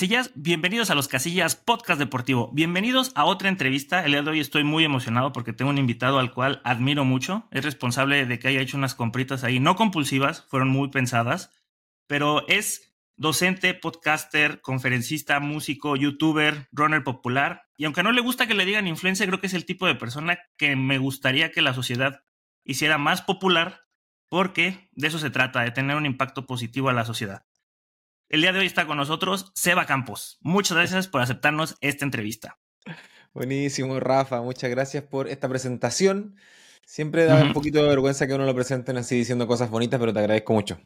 Casillas. Bienvenidos a los Casillas Podcast Deportivo. Bienvenidos a otra entrevista. El día de hoy estoy muy emocionado porque tengo un invitado al cual admiro mucho. Es responsable de que haya hecho unas compritas ahí, no compulsivas, fueron muy pensadas, pero es docente, podcaster, conferencista, músico, youtuber, runner popular. Y aunque no le gusta que le digan influencer, creo que es el tipo de persona que me gustaría que la sociedad hiciera más popular porque de eso se trata, de tener un impacto positivo a la sociedad. El día de hoy está con nosotros Seba Campos. Muchas gracias por aceptarnos esta entrevista. Buenísimo, Rafa. Muchas gracias por esta presentación. Siempre da un poquito de vergüenza que uno lo presenten así diciendo cosas bonitas, pero te agradezco mucho.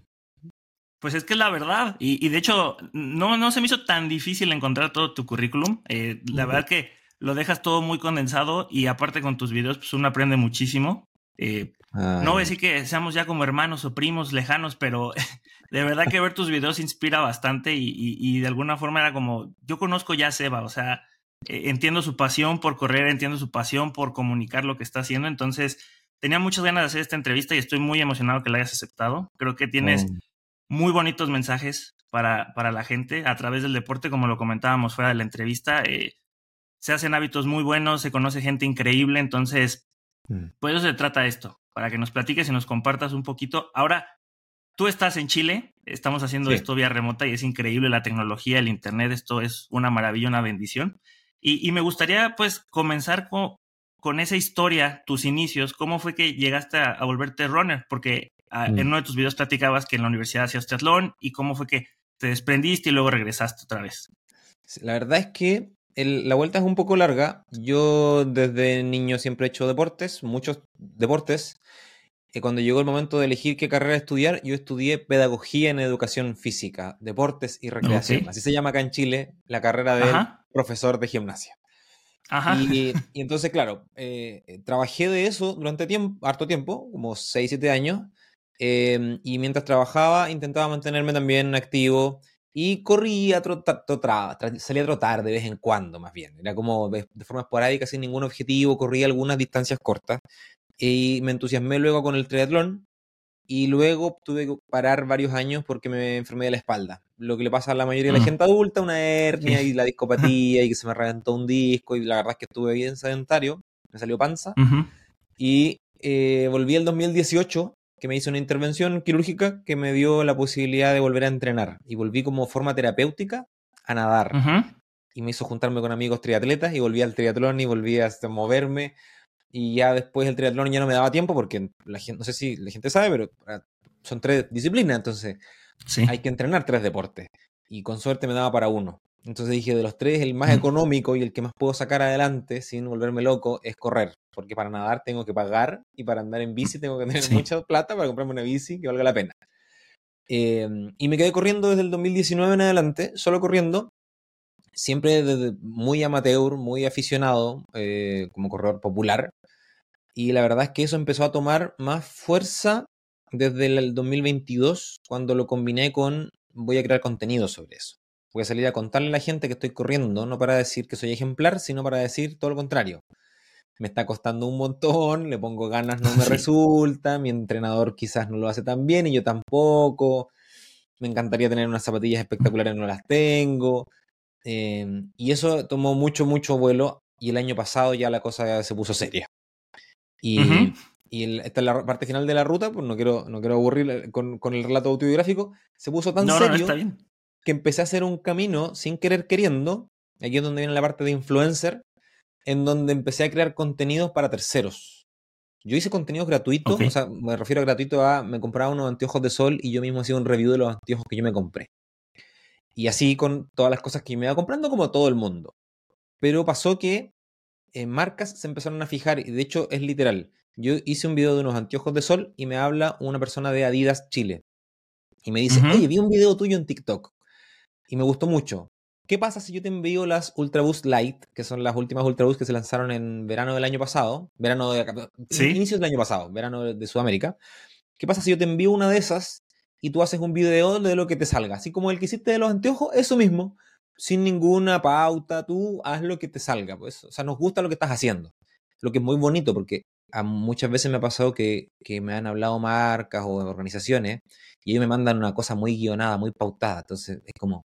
Pues es que es la verdad. Y, de hecho, no, no se me hizo tan difícil encontrar todo tu currículum. Eh, la verdad que lo dejas todo muy condensado y aparte con tus videos, pues uno aprende muchísimo. Eh, no voy a decir que seamos ya como hermanos o primos lejanos, pero de verdad que ver tus videos inspira bastante y, de alguna forma era como, yo conozco ya a Seba, o sea, eh, entiendo su pasión por correr, entiendo su pasión por comunicar lo que está haciendo, entonces tenía muchas ganas de hacer esta entrevista y estoy muy emocionado que la hayas aceptado. Creo que tienes muy bonitos mensajes para, para la gente a través del deporte, como lo comentábamos fuera de la entrevista. Eh, se hacen hábitos muy buenos, se conoce gente increíble, entonces, mm. pues eso se trata esto, para que nos platiques y nos compartas un poquito. Ahora, Tú estás en Chile, estamos haciendo esto vía remota y es increíble la tecnología, el Internet, esto es una maravilla, una bendición. Y, me gustaría pues comenzar con, con, esa historia, tus inicios, cómo fue que llegaste a, volverte runner, porque ah, en mm. uno de tus videos platicabas que en la universidad hacías triatlón y cómo fue que te desprendiste y luego regresaste otra vez. La verdad es que la vuelta es un poco larga. Yo desde niño siempre he hecho deportes, muchos deportes cuando llegó el momento de elegir qué carrera estudiar, yo estudié pedagogía en educación física, deportes y recreación. Así se llama acá en Chile la carrera de profesor de gimnasia. Y, entonces, claro, eh, trabajé de eso durante tiempo, harto tiempo, como 6, 7 años. Em, y mientras trabajaba, intentaba mantenerme también activo y corría, trotaba, salía a trotar de vez en cuando, más bien. Era como de, de forma esporádica, sin ningún objetivo, corría algunas distancias cortas y me entusiasmé luego con el triatlón y luego tuve que parar varios años porque me enfermé de la espalda. Lo que le pasa a la mayoría de la mm. gente adulta, una hernia y la discopatía y que se me reventó un disco y la verdad es que estuve bien sedentario, me salió panza y eh, volví el 2018 que me hizo una intervención quirúrgica que me dio la posibilidad de volver a entrenar y volví como forma terapéutica a nadar. Y me hizo juntarme con amigos triatletas y volví al triatlón y volví a moverme y ya después el triatlón ya no me daba tiempo porque la gente, no sé si la gente sabe, pero ah, son tres disciplinas, entonces hay que entrenar tres deportes. Y con suerte me daba para uno. Entonces dije, de los tres, el más económico y el que más puedo sacar adelante sin volverme loco es correr. Porque para nadar tengo que pagar y para andar en bici tengo que tener mucha plata para comprarme una bici que valga la pena. Em, y me quedé corriendo desde el 2019 en adelante, solo corriendo, siempre desde muy amateur, muy aficionado, eh, como corredor popular. Y la verdad es que eso empezó a tomar más fuerza desde el 2022, cuando lo combiné con voy a crear contenido sobre eso. Voy a salir a contarle a la gente que estoy corriendo, no para decir que soy ejemplar, sino para decir todo lo contrario. Me está costando un montón, le pongo ganas, no me resulta, mi entrenador quizás no lo hace tan bien y yo tampoco. Me encantaría tener unas zapatillas espectaculares, no las tengo. Em, y eso tomó mucho, mucho vuelo y el año pasado ya la cosa se puso seria. Y, esta es la parte final de la ruta, pues no quiero, no quiero aburrir eh, con, el relato autobiográfico, se puso tan serio que empecé a hacer un camino sin querer queriendo, aquí es donde viene la parte de influencer, en donde empecé a crear contenidos para terceros. Yo hice contenidos gratuitos, o sea, me refiero a gratuito a, me compraba unos anteojos de sol y yo mismo hacía un review de los anteojos que yo me compré. Y así con todas las cosas que me iba comprando como todo el mundo. Pero pasó que eh, marcas se empezaron a fijar, y de hecho es literal. Yo hice un video de unos anteojos de sol y me habla una persona de Adidas Chile. Y me dice, oye, vi un video tuyo en TikTok y me gustó mucho. ¿Qué pasa si yo te envío las Ultraboost Light, que son las últimas Ultraboost que se lanzaron en verano del año pasado? Verano de... ¿Sí? Inicios del año pasado, verano de Sudamérica. ¿Qué pasa si yo te envío una de esas y tú haces un video de lo que te salga? Así como el que hiciste de los anteojos, eso mismo sin ninguna pauta, tú haz lo que te salga, pues. O sea, nos gusta lo que estás haciendo. Lo que es muy bonito porque a muchas veces me ha pasado que, me han hablado marcas o organizaciones y ellos me mandan una cosa muy guionada, muy pautada. Entonces es como,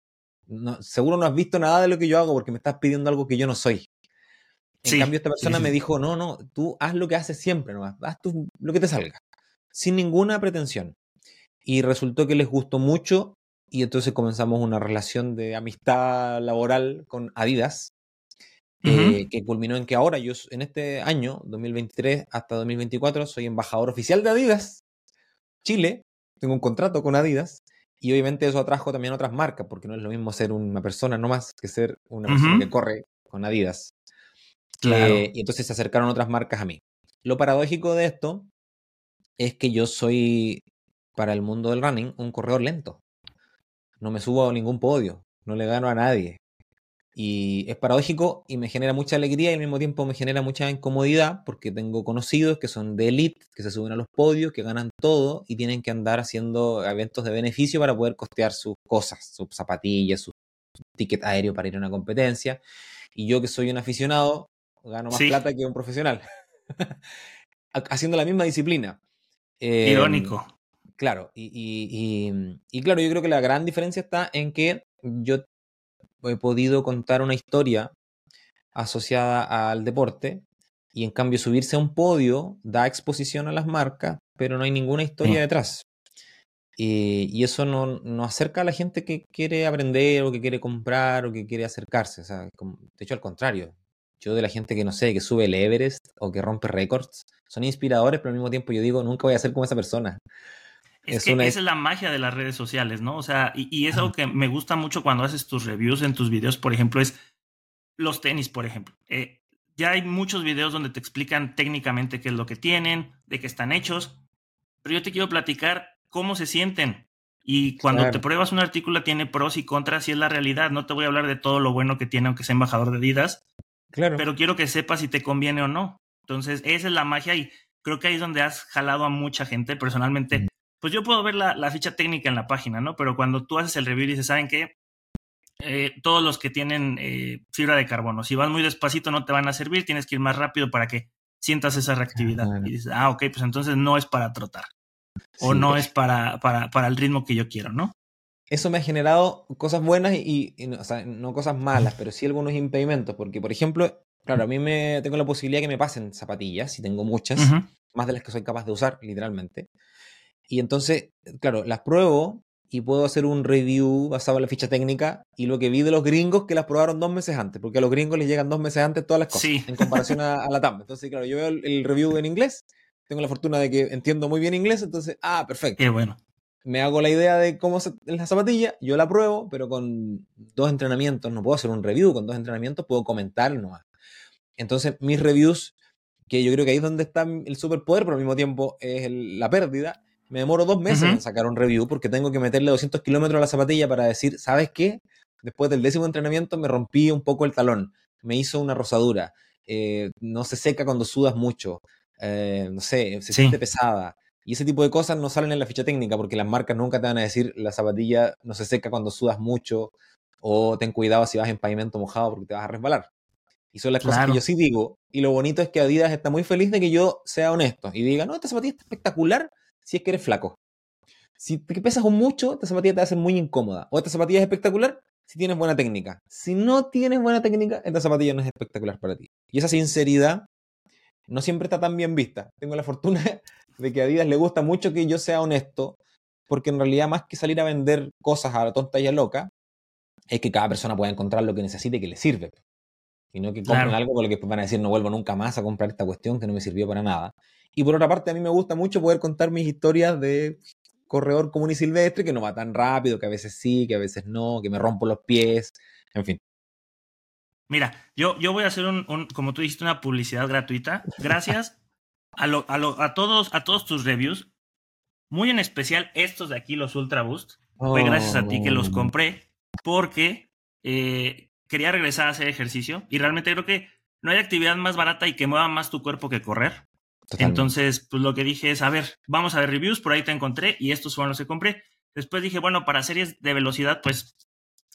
seguro no has visto nada de lo que yo hago porque me estás pidiendo algo que yo no soy. En cambio, esta persona me dijo, no, no, tú haz lo que haces siempre nomás, haz tú lo que te salga, sin ninguna pretensión. Y resultó que les gustó mucho y entonces comenzamos una relación de amistad laboral con Adidas, eh, que culminó en que ahora yo, en este año, 2023 hasta 2024, soy embajador oficial de Adidas, Chile, tengo un contrato con Adidas, y obviamente eso atrajo también a otras marcas, porque no es lo mismo ser una persona nomás que ser una persona que corre con Adidas. Eh, y entonces se acercaron otras marcas a mí. Lo paradójico de esto es que yo soy, para el mundo del running, un corredor lento. No me subo a ningún podio, no le gano a nadie. Y es paradójico y me genera mucha alegría y al mismo tiempo me genera mucha incomodidad porque tengo conocidos que son de elite, que se suben a los podios, que ganan todo y tienen que andar haciendo eventos de beneficio para poder costear sus cosas, sus zapatillas, su ticket aéreo para ir a una competencia. Y yo que soy un aficionado, gano más plata que un profesional, haciendo la misma disciplina. Irónico. Em, claro, y, y, claro, yo creo que la gran diferencia está en que yo he podido contar una historia asociada al deporte y en cambio subirse a un podio da exposición a las marcas, pero no hay ninguna historia mm. detrás. Y, eso no, no, acerca a la gente que quiere aprender o que quiere comprar o que quiere acercarse. O sea, de hecho, al contrario. Yo de la gente que no sé, que sube el Everest o que rompe récords, son inspiradores, pero al mismo tiempo yo digo, nunca voy a ser como esa persona. Es, que esa es la magia de las redes sociales, ¿no? O sea, y, es algo que me gusta mucho cuando haces tus reviews en tus videos, por ejemplo, es los tenis, por ejemplo. Eh, ya hay muchos videos donde te explican técnicamente qué es lo que tienen, de qué están hechos, pero yo te quiero platicar cómo se sienten. Y cuando te pruebas un artículo tiene pros y contras y es la realidad. No te voy a hablar de todo lo bueno que tiene aunque sea embajador de Adidas. Claro. Pero quiero que sepas si te conviene o no. Entonces, esa es la magia y creo que ahí es donde has jalado a mucha gente. Personalmente, pues yo puedo ver la, ficha técnica en la página, ¿no? Pero cuando tú haces el review y dices, ¿saben qué? Eh, todos los que tienen eh, fibra de carbono, si vas muy despacito no te van a servir, tienes que ir más rápido para que sientas esa reactividad. Y dices, ah, ok, pues entonces no es para trotar. O no es para, para, para, el ritmo que yo quiero, ¿no? Eso me ha generado cosas buenas y, o sea, no cosas malas, pero sí algunos impedimentos. Porque, por ejemplo, claro, a mí me tengo la posibilidad de que me pasen zapatillas, y tengo muchas, más de las que soy capaz de usar, literalmente. Y entonces, claro, las pruebo y puedo hacer un review basado en la ficha técnica y lo que vi de los gringos que las probaron dos meses antes, porque a los gringos les llegan dos meses antes todas las cosas en comparación a, la TAM. Entonces, claro, yo veo el, review en inglés, tengo la fortuna de que entiendo muy bien inglés, entonces, ah, perfecto. Qué bueno. Me hago la idea de cómo es la zapatilla, yo la pruebo, pero con dos entrenamientos, no puedo hacer un review, con dos entrenamientos puedo comentar nomás. Entonces, mis reviews, que yo creo que ahí es donde está el superpoder, pero al mismo tiempo es la pérdida, me demoro dos meses en sacar un review porque tengo que meterle 200 kilómetros a la zapatilla para decir, ¿sabes qué? Después del décimo entrenamiento me rompí un poco el talón, me hizo una rosadura, eh, no se seca cuando sudas mucho, eh, no sé, se siente pesada. Y ese tipo de cosas no salen en la ficha técnica porque las marcas nunca te van a decir la zapatilla no se seca cuando sudas mucho o ten cuidado si vas en pavimento mojado porque te vas a resbalar. Y son las cosas que yo sí digo. Y lo bonito es que Adidas está muy feliz de que yo sea honesto y diga, no, esta zapatilla está espectacular, si es que eres flaco. Si te pesas mucho, esta zapatilla te hacer muy incómoda. O esta zapatilla es espectacular si tienes buena técnica. Si no tienes buena técnica, esta zapatilla no es espectacular para ti. Y esa sinceridad no siempre está tan bien vista. Tengo la fortuna de que a Adidas le gusta mucho que yo sea honesto, porque en realidad más que salir a vender cosas a la tonta y a loca, es que cada persona pueda encontrar lo que necesite y que le sirve. Y no que compren algo por lo que van a decir no vuelvo nunca más a comprar esta cuestión que no me sirvió para nada. Y por otra parte, a mí me gusta mucho poder contar mis historias de corredor común y silvestre, que no va tan rápido, que a veces sí, que a veces no, que me rompo los pies, en fin. Mira, yo, yo voy a hacer un, como tú dijiste, una publicidad gratuita. Gracias a, lo, a, lo, a, todos, a todos tus reviews, muy en especial estos de aquí, los Ultra Boost. Fue gracias a ti que los oh. compré porque eh, quería regresar a hacer ejercicio y realmente creo que no hay actividad más barata y que mueva más tu cuerpo que correr. Entonces, pues lo que dije es, a ver, vamos a ver reviews, por ahí te encontré y estos fueron los que compré. Después dije, bueno, para series de velocidad, pues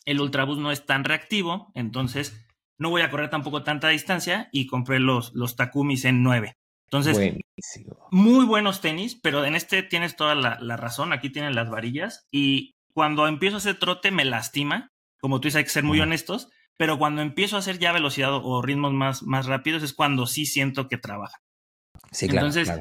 el Ultraboost no es tan reactivo, entonces no voy a correr tampoco tanta distancia y compré los, los Takumis en 9. Entonces, muy buenos tenis, pero en este tienes toda la, la razón, aquí tienen las varillas y cuando empiezo a hacer trote me lastima como tú dices, hay que ser muy honestos, pero cuando empiezo a hacer ya velocidad o ritmos más, más rápidos es cuando sí siento que trabaja. Sí, claro. Entonces,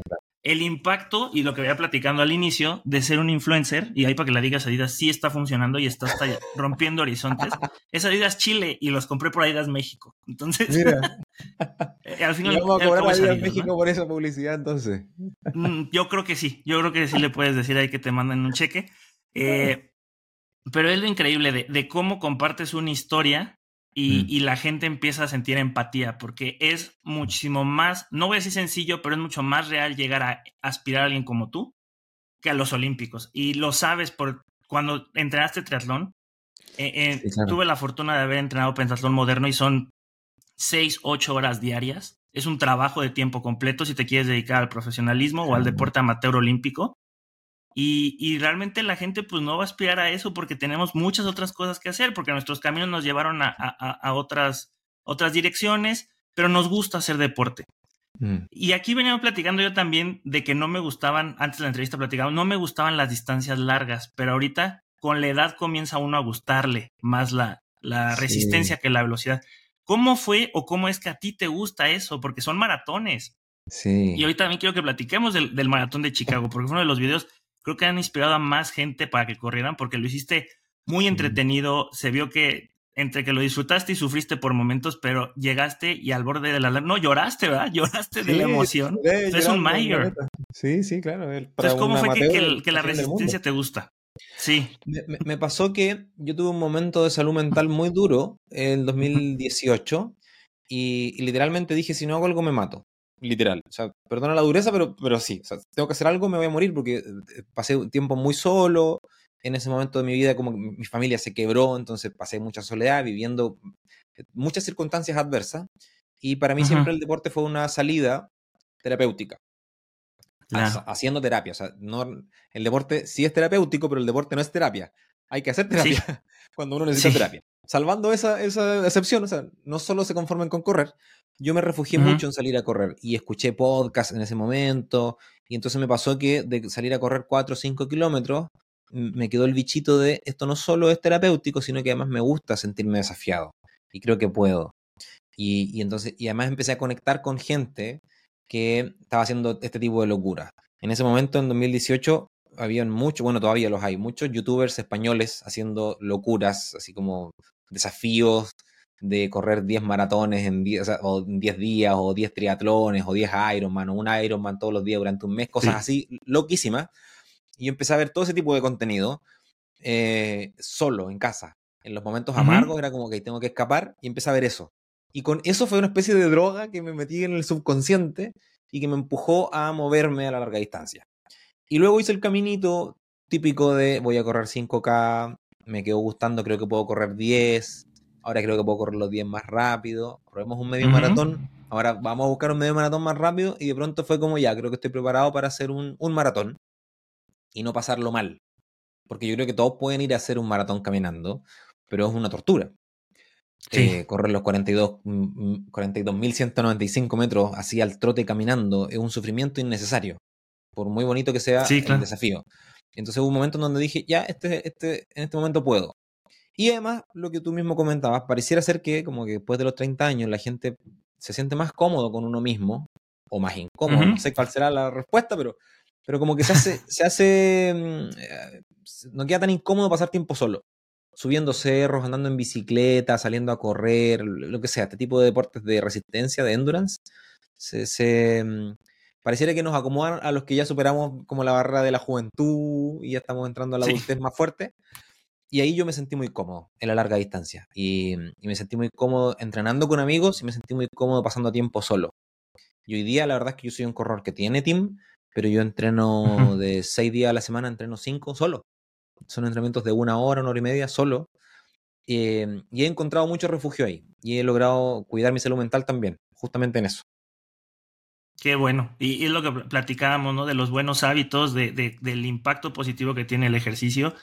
el impacto y lo que había platicando al inicio de ser un influencer, y ahí para que la digas Adidas sí está funcionando y está hasta rompiendo horizontes, es Adidas Chile y los compré por Adidas México. Entonces, Mira. eh, al final... vamos a cobrar a Adidas. México por esa publicidad entonces. Mm, Yo creo que sí, yo creo que sí le puedes decir ahí que te manden un cheque. Eh, pero es lo increíble de, de cómo compartes una historia y, Mm. y la gente empieza a sentir empatía, porque es muchísimo más, no voy a decir sencillo, pero es mucho más real llegar a aspirar a alguien como tú que a los Olímpicos. Y lo sabes por cuando entrenaste triatlón. eh, eh, Sí, claro. Tuve la fortuna de haber entrenado pentatlón moderno y son seis, ocho horas diarias. Es un trabajo de tiempo completo si te quieres dedicar al profesionalismo o al deporte amateur olímpico. Y, y realmente la gente pues no va a aspirar a eso porque tenemos muchas otras cosas que hacer, porque nuestros caminos nos llevaron a, a- a otras, otras direcciones, pero nos gusta hacer deporte. Mm. Y aquí venía platicando yo también de que no me gustaban, antes de la entrevista platicaba, no me gustaban las distancias largas, pero ahorita con la edad comienza uno a gustarle más la, la Sí. resistencia que la velocidad. ¿Cómo fue o cómo es que a ti te gusta eso? Porque son maratones. Sí. Y ahorita también quiero que platiquemos del, del maratón de Chicago, porque fue uno de los videos, creo que han inspirado a más gente para que corrieran, porque lo hiciste muy entretenido, se vio que entre que lo disfrutaste y sufriste por momentos, pero llegaste y al borde de la... No, lloraste, ¿verdad? Lloraste de la emoción. lloré es un mayor. Sí, sí, claro. el- Entonces, ¿cómo fue que, la resistencia te gusta? Sí. Me, me- me pasó que yo tuve un momento de salud mental muy duro en 2018 y, y literalmente dije, si no hago algo me mato. Literal. O sea, perdona la dureza, pero, pero sí. O sea, tengo que hacer algo, me voy a morir porque eh, pasé un tiempo muy solo. En ese momento de mi vida como que mi mi familia se quebró, entonces pasé mucha soledad, viviendo eh, muchas circunstancias adversas. Y para mí Ajá. siempre el deporte fue una salida terapéutica. Claro. haciendo terapia. O sea, no, el deporte sí es terapéutico, pero el deporte no es terapia. Hay que hacer terapia cuando uno necesita Sí. terapia. Salvando esa, esa excepción, o sea, no solo se conformen con correr. Yo me refugié mucho en salir a correr y escuché podcast en ese momento. Y entonces me pasó que de salir a correr 4 o 5 kilómetros, me quedó el bichito de esto no solo es terapéutico, sino que además me gusta sentirme desafiado. Y creo que puedo. Y, y entonces, y además empecé a conectar con gente que estaba haciendo este tipo de locura. En ese momento, en 2018, habían muchos, bueno, todavía los hay, muchos youtubers españoles haciendo locuras, así como desafíos de correr 10 maratones en 10, o sea, o en 10 días, o 10 triatlones, o 10 Ironman, o un Ironman todos los días durante un mes, cosas así loquísimas. Y yo empecé a ver todo ese tipo de contenido eh, solo, en casa. En los momentos amargos era como que tengo que escapar y empecé a ver eso. Y con eso fue una especie de droga que me metí en el subconsciente y que me empujó a moverme a la larga distancia. Y luego hice el caminito típico de voy a correr 5K, me quedó gustando, creo que puedo correr 10, ahora creo que puedo correr los 10 más rápido, probemos un medio maratón, ahora vamos a buscar un medio maratón más rápido y de pronto fue como ya, creo que estoy preparado para hacer un, un maratón y no pasarlo mal. Porque yo creo que todos pueden ir a hacer un maratón caminando, pero es una tortura. Sí. Eh, correr los 42 mm, 42.195 metros así al trote caminando es un sufrimiento innecesario, por muy bonito que sea Sí, el desafío. Entonces hubo un momento en donde dije, ya, este, este, en este momento puedo. Y además, lo que tú mismo comentabas, pareciera ser que como que después de los 30 años la gente se siente más cómodo con uno mismo, o más incómodo, no sé cuál será la respuesta, pero, pero como que se hace, se hace, mm, eh, no queda tan incómodo pasar tiempo solo subiendo cerros, andando en bicicleta, saliendo a correr, lo que sea, este tipo de deportes de resistencia, de endurance, se, se, mm, pareciera que nos acomodan a los que ya superamos como la barrera de la juventud y ya estamos entrando a la Sí. adultez más fuerte. Y ahí yo me sentí muy cómodo en la larga distancia. Y, y me sentí muy cómodo entrenando con amigos y me sentí muy cómodo pasando tiempo solo. Y hoy día la verdad es que yo soy un corredor que tiene team, pero yo entreno de seis días a la semana, entreno cinco solo. Son entrenamientos de una hora, una hora y media solo. Eh, y he encontrado mucho refugio ahí. Y he logrado cuidar mi salud mental también, justamente en eso. Qué bueno. Y, es lo que pl- platicábamos, ¿no? De los buenos hábitos, de, de- del impacto positivo que tiene el ejercicio.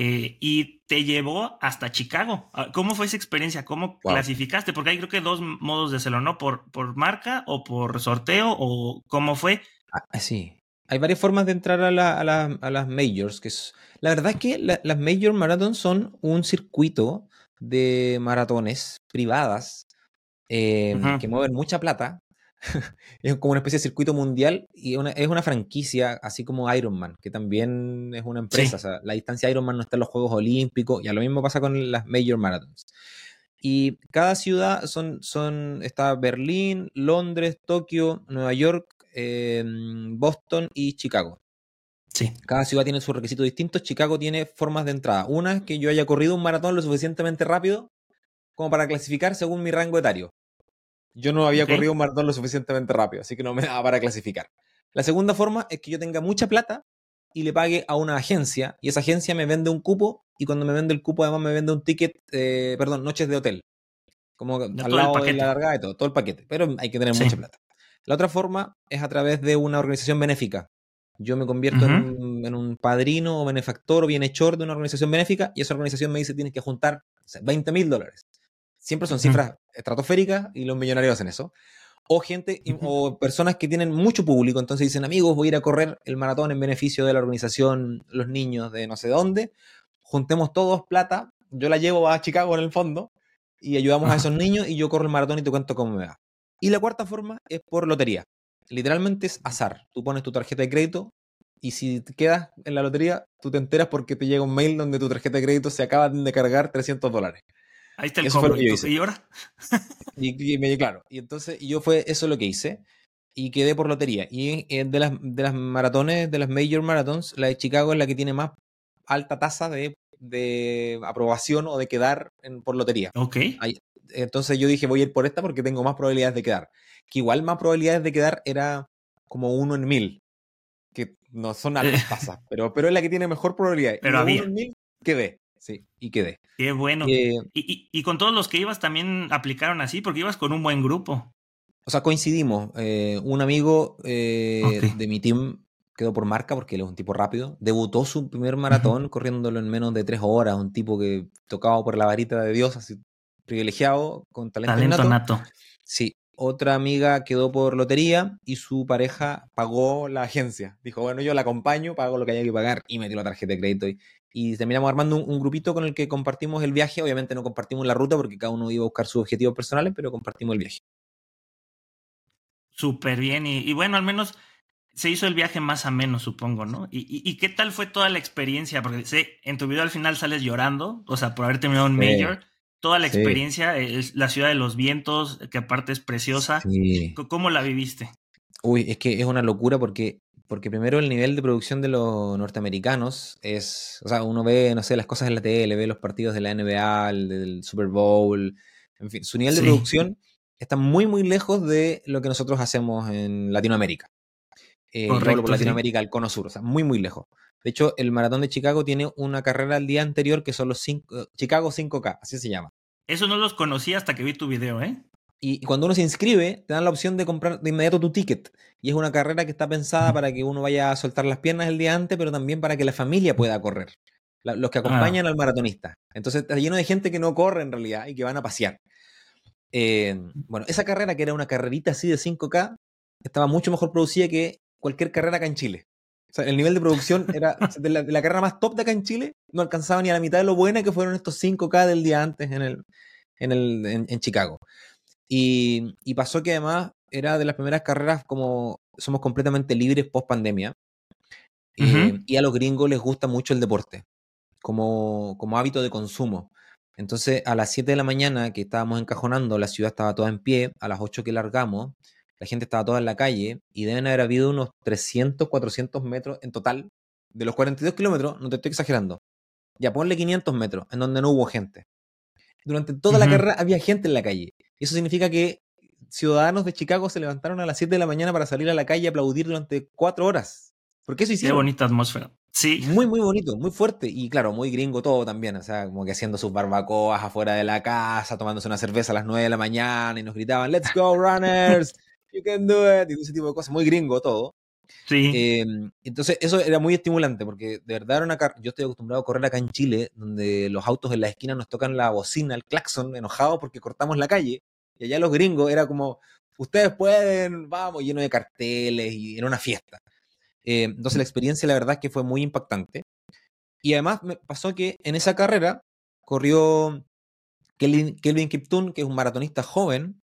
Eh, y te llevó hasta Chicago. Ah, ¿Cómo fue esa experiencia? ¿Cómo Wow. clasificaste? Porque hay creo que dos modos de hacerlo, ¿no? Por, por marca o por sorteo o cómo fue. Ah, sí. Hay varias formas de entrar a, la- a la- a las majors. Que es, la verdad es que la- las major marathons son un circuito de maratones privadas eh, que mueven mucha plata. es como una especie de circuito mundial y es una franquicia, así como Ironman, que también es una empresa. O sea, la distancia Ironman no está en los Juegos Olímpicos, y a lo mismo pasa con las Major Marathons. Y cada ciudad son, son, está Berlín, Londres, Tokio, Nueva York, em, Boston y Chicago. Sí. Cada ciudad tiene sus requisitos distintos. Chicago tiene formas de entrada. Una es que yo haya corrido un maratón lo suficientemente rápido como para clasificar según mi rango etario. Yo no había corrido un maratón lo suficientemente rápido, así que no me daba para clasificar. La segunda forma es que yo tenga mucha plata y le pague a una agencia y esa agencia me vende un cupo y cuando me vende el cupo además me vende un ticket, eh, perdón, noches de hotel. Como al lado de la largada y todo, todo el paquete, pero hay que tener mucha plata. La otra forma es a través de una organización benéfica. Yo me convierto en, un, padrino o benefactor o bienhechor de una organización benéfica y esa organización me dice tienes que juntar 20 mil dólares. Siempre son cifras estratosféricas y los millonarios hacen eso o gente o personas que tienen mucho público, entonces dicen, amigos, voy a ir a correr el maratón en beneficio de la organización Los Niños de no sé dónde, juntemos todos plata, yo la llevo a Chicago en el fondo y ayudamos a esos niños y yo corro el maratón y te cuento cómo me va. Y la cuarta forma es por lotería. Literalmente es azar. Tú pones tu tarjeta de crédito y si te quedas en la lotería, tú te enteras porque te llega un mail donde tu tarjeta de crédito se acaba de cargar 300 dólares. Ahí está el cobro. ¿Y ahora? y, claro, y entonces yo fue eso lo que hice y quedé por lotería. Y eh, de las, de las maratones, de las major marathons, la de Chicago es la que tiene más alta tasa de, de aprobación o de quedar en, por lotería. Ok. entonces yo dije, voy a ir por esta porque tengo más probabilidades de quedar. Que igual más probabilidades de quedar era como uno en mil. Que no son altas tasas, pero, pero es la que tiene mejor probabilidad. Pero había. Uno en mil quedé. Sí, y quedé. Qué bueno. Eh, y, con todos los que ibas también aplicaron así, porque ibas con un buen grupo. O sea, coincidimos. Eh, un amigo eh, de mi team quedó por marca porque él es un tipo rápido. Debutó su primer maratón corriéndolo en menos de tres horas. Un tipo que tocaba por la varita de Dios, así privilegiado, con talento, talento nato. Sí. Otra amiga quedó por lotería y su pareja pagó la agencia. Dijo, bueno, yo la acompaño, pago lo que haya que pagar y metió la tarjeta de crédito. Y, y terminamos armando un, grupito con el que compartimos el viaje. Obviamente no compartimos la ruta porque cada uno iba a buscar sus objetivos personales, pero compartimos el viaje. Súper bien. Y, bueno, al menos se hizo el viaje más ameno, supongo, ¿no? ¿Y, qué tal fue toda la experiencia? Porque sé, en tu video al final sales llorando, o sea, por haber terminado un Major. Toda la experiencia, es la ciudad de los vientos, que aparte es preciosa. ¿Cómo la viviste? Uy, es que es una locura porque porque primero el nivel de producción de los norteamericanos es, o sea, uno ve, no sé, las cosas en la tele, ve los partidos de la NBA, el del Super Bowl, en fin, su nivel de producción está muy, muy lejos de lo que nosotros hacemos en Latinoamérica. Eh, Correcto, por Latinoamérica, el cono sur, o sea, muy, muy lejos. De hecho, el maratón de Chicago tiene una carrera al día anterior que son los cinco, Chicago 5K, así se llama. Eso no los conocí hasta que vi tu video, ¿eh? Y, cuando uno se inscribe, te dan la opción de comprar de inmediato tu ticket. Y es una carrera que está pensada para que uno vaya a soltar las piernas el día antes, pero también para que la familia pueda correr. los que acompañan ah. al maratonista. Entonces está lleno de gente que no corre en realidad y que van a pasear. Eh, bueno, esa carrera, que era una carrerita así de 5K, estaba mucho mejor producida que cualquier carrera acá en Chile. O sea, el nivel de producción era de la, carrera más top de acá en Chile, no alcanzaba ni a la mitad de lo buena que fueron estos 5K del día antes en, el, en, el, en Chicago. Y, pasó que además era de las primeras carreras como somos completamente libres post pandemia. Eh, y a los gringos les gusta mucho el deporte como, como hábito de consumo. Entonces, a las 7 de la mañana que estábamos encajonando, la ciudad estaba toda en pie, a las 8 que largamos, la gente estaba toda en la calle y deben haber habido unos 300, 400 metros en total. De los 42 kilómetros, no te estoy exagerando. Ya ponle 500 metros, en donde no hubo gente. Durante toda la carrera había gente en la calle. Eso significa que ciudadanos de Chicago se levantaron a las 7 de la mañana para salir a la calle y aplaudir durante cuatro horas. Porque eso hicieron. Qué bonita atmósfera. Sí. Muy, muy bonito, muy fuerte. Y claro, muy gringo todo también. O sea, como que haciendo sus barbacoas afuera de la casa, tomándose una cerveza a las 9 de la mañana y nos gritaban, Let's go, runners. You can do it. Y ese tipo de cosas. Muy gringo todo. Sí. Em, entonces, eso era muy estimulante porque de verdad era una yo estoy acostumbrado a correr acá en Chile, donde los autos en la esquina nos tocan la bocina, el claxon, enojados porque cortamos la calle. Y allá los gringos era como, ustedes pueden, vamos, lleno de carteles y era una fiesta. Eh, entonces la experiencia la verdad es que fue muy impactante. Y además me pasó que en esa carrera corrió Kelvin, Kelvin Kiptun, que es un maratonista joven,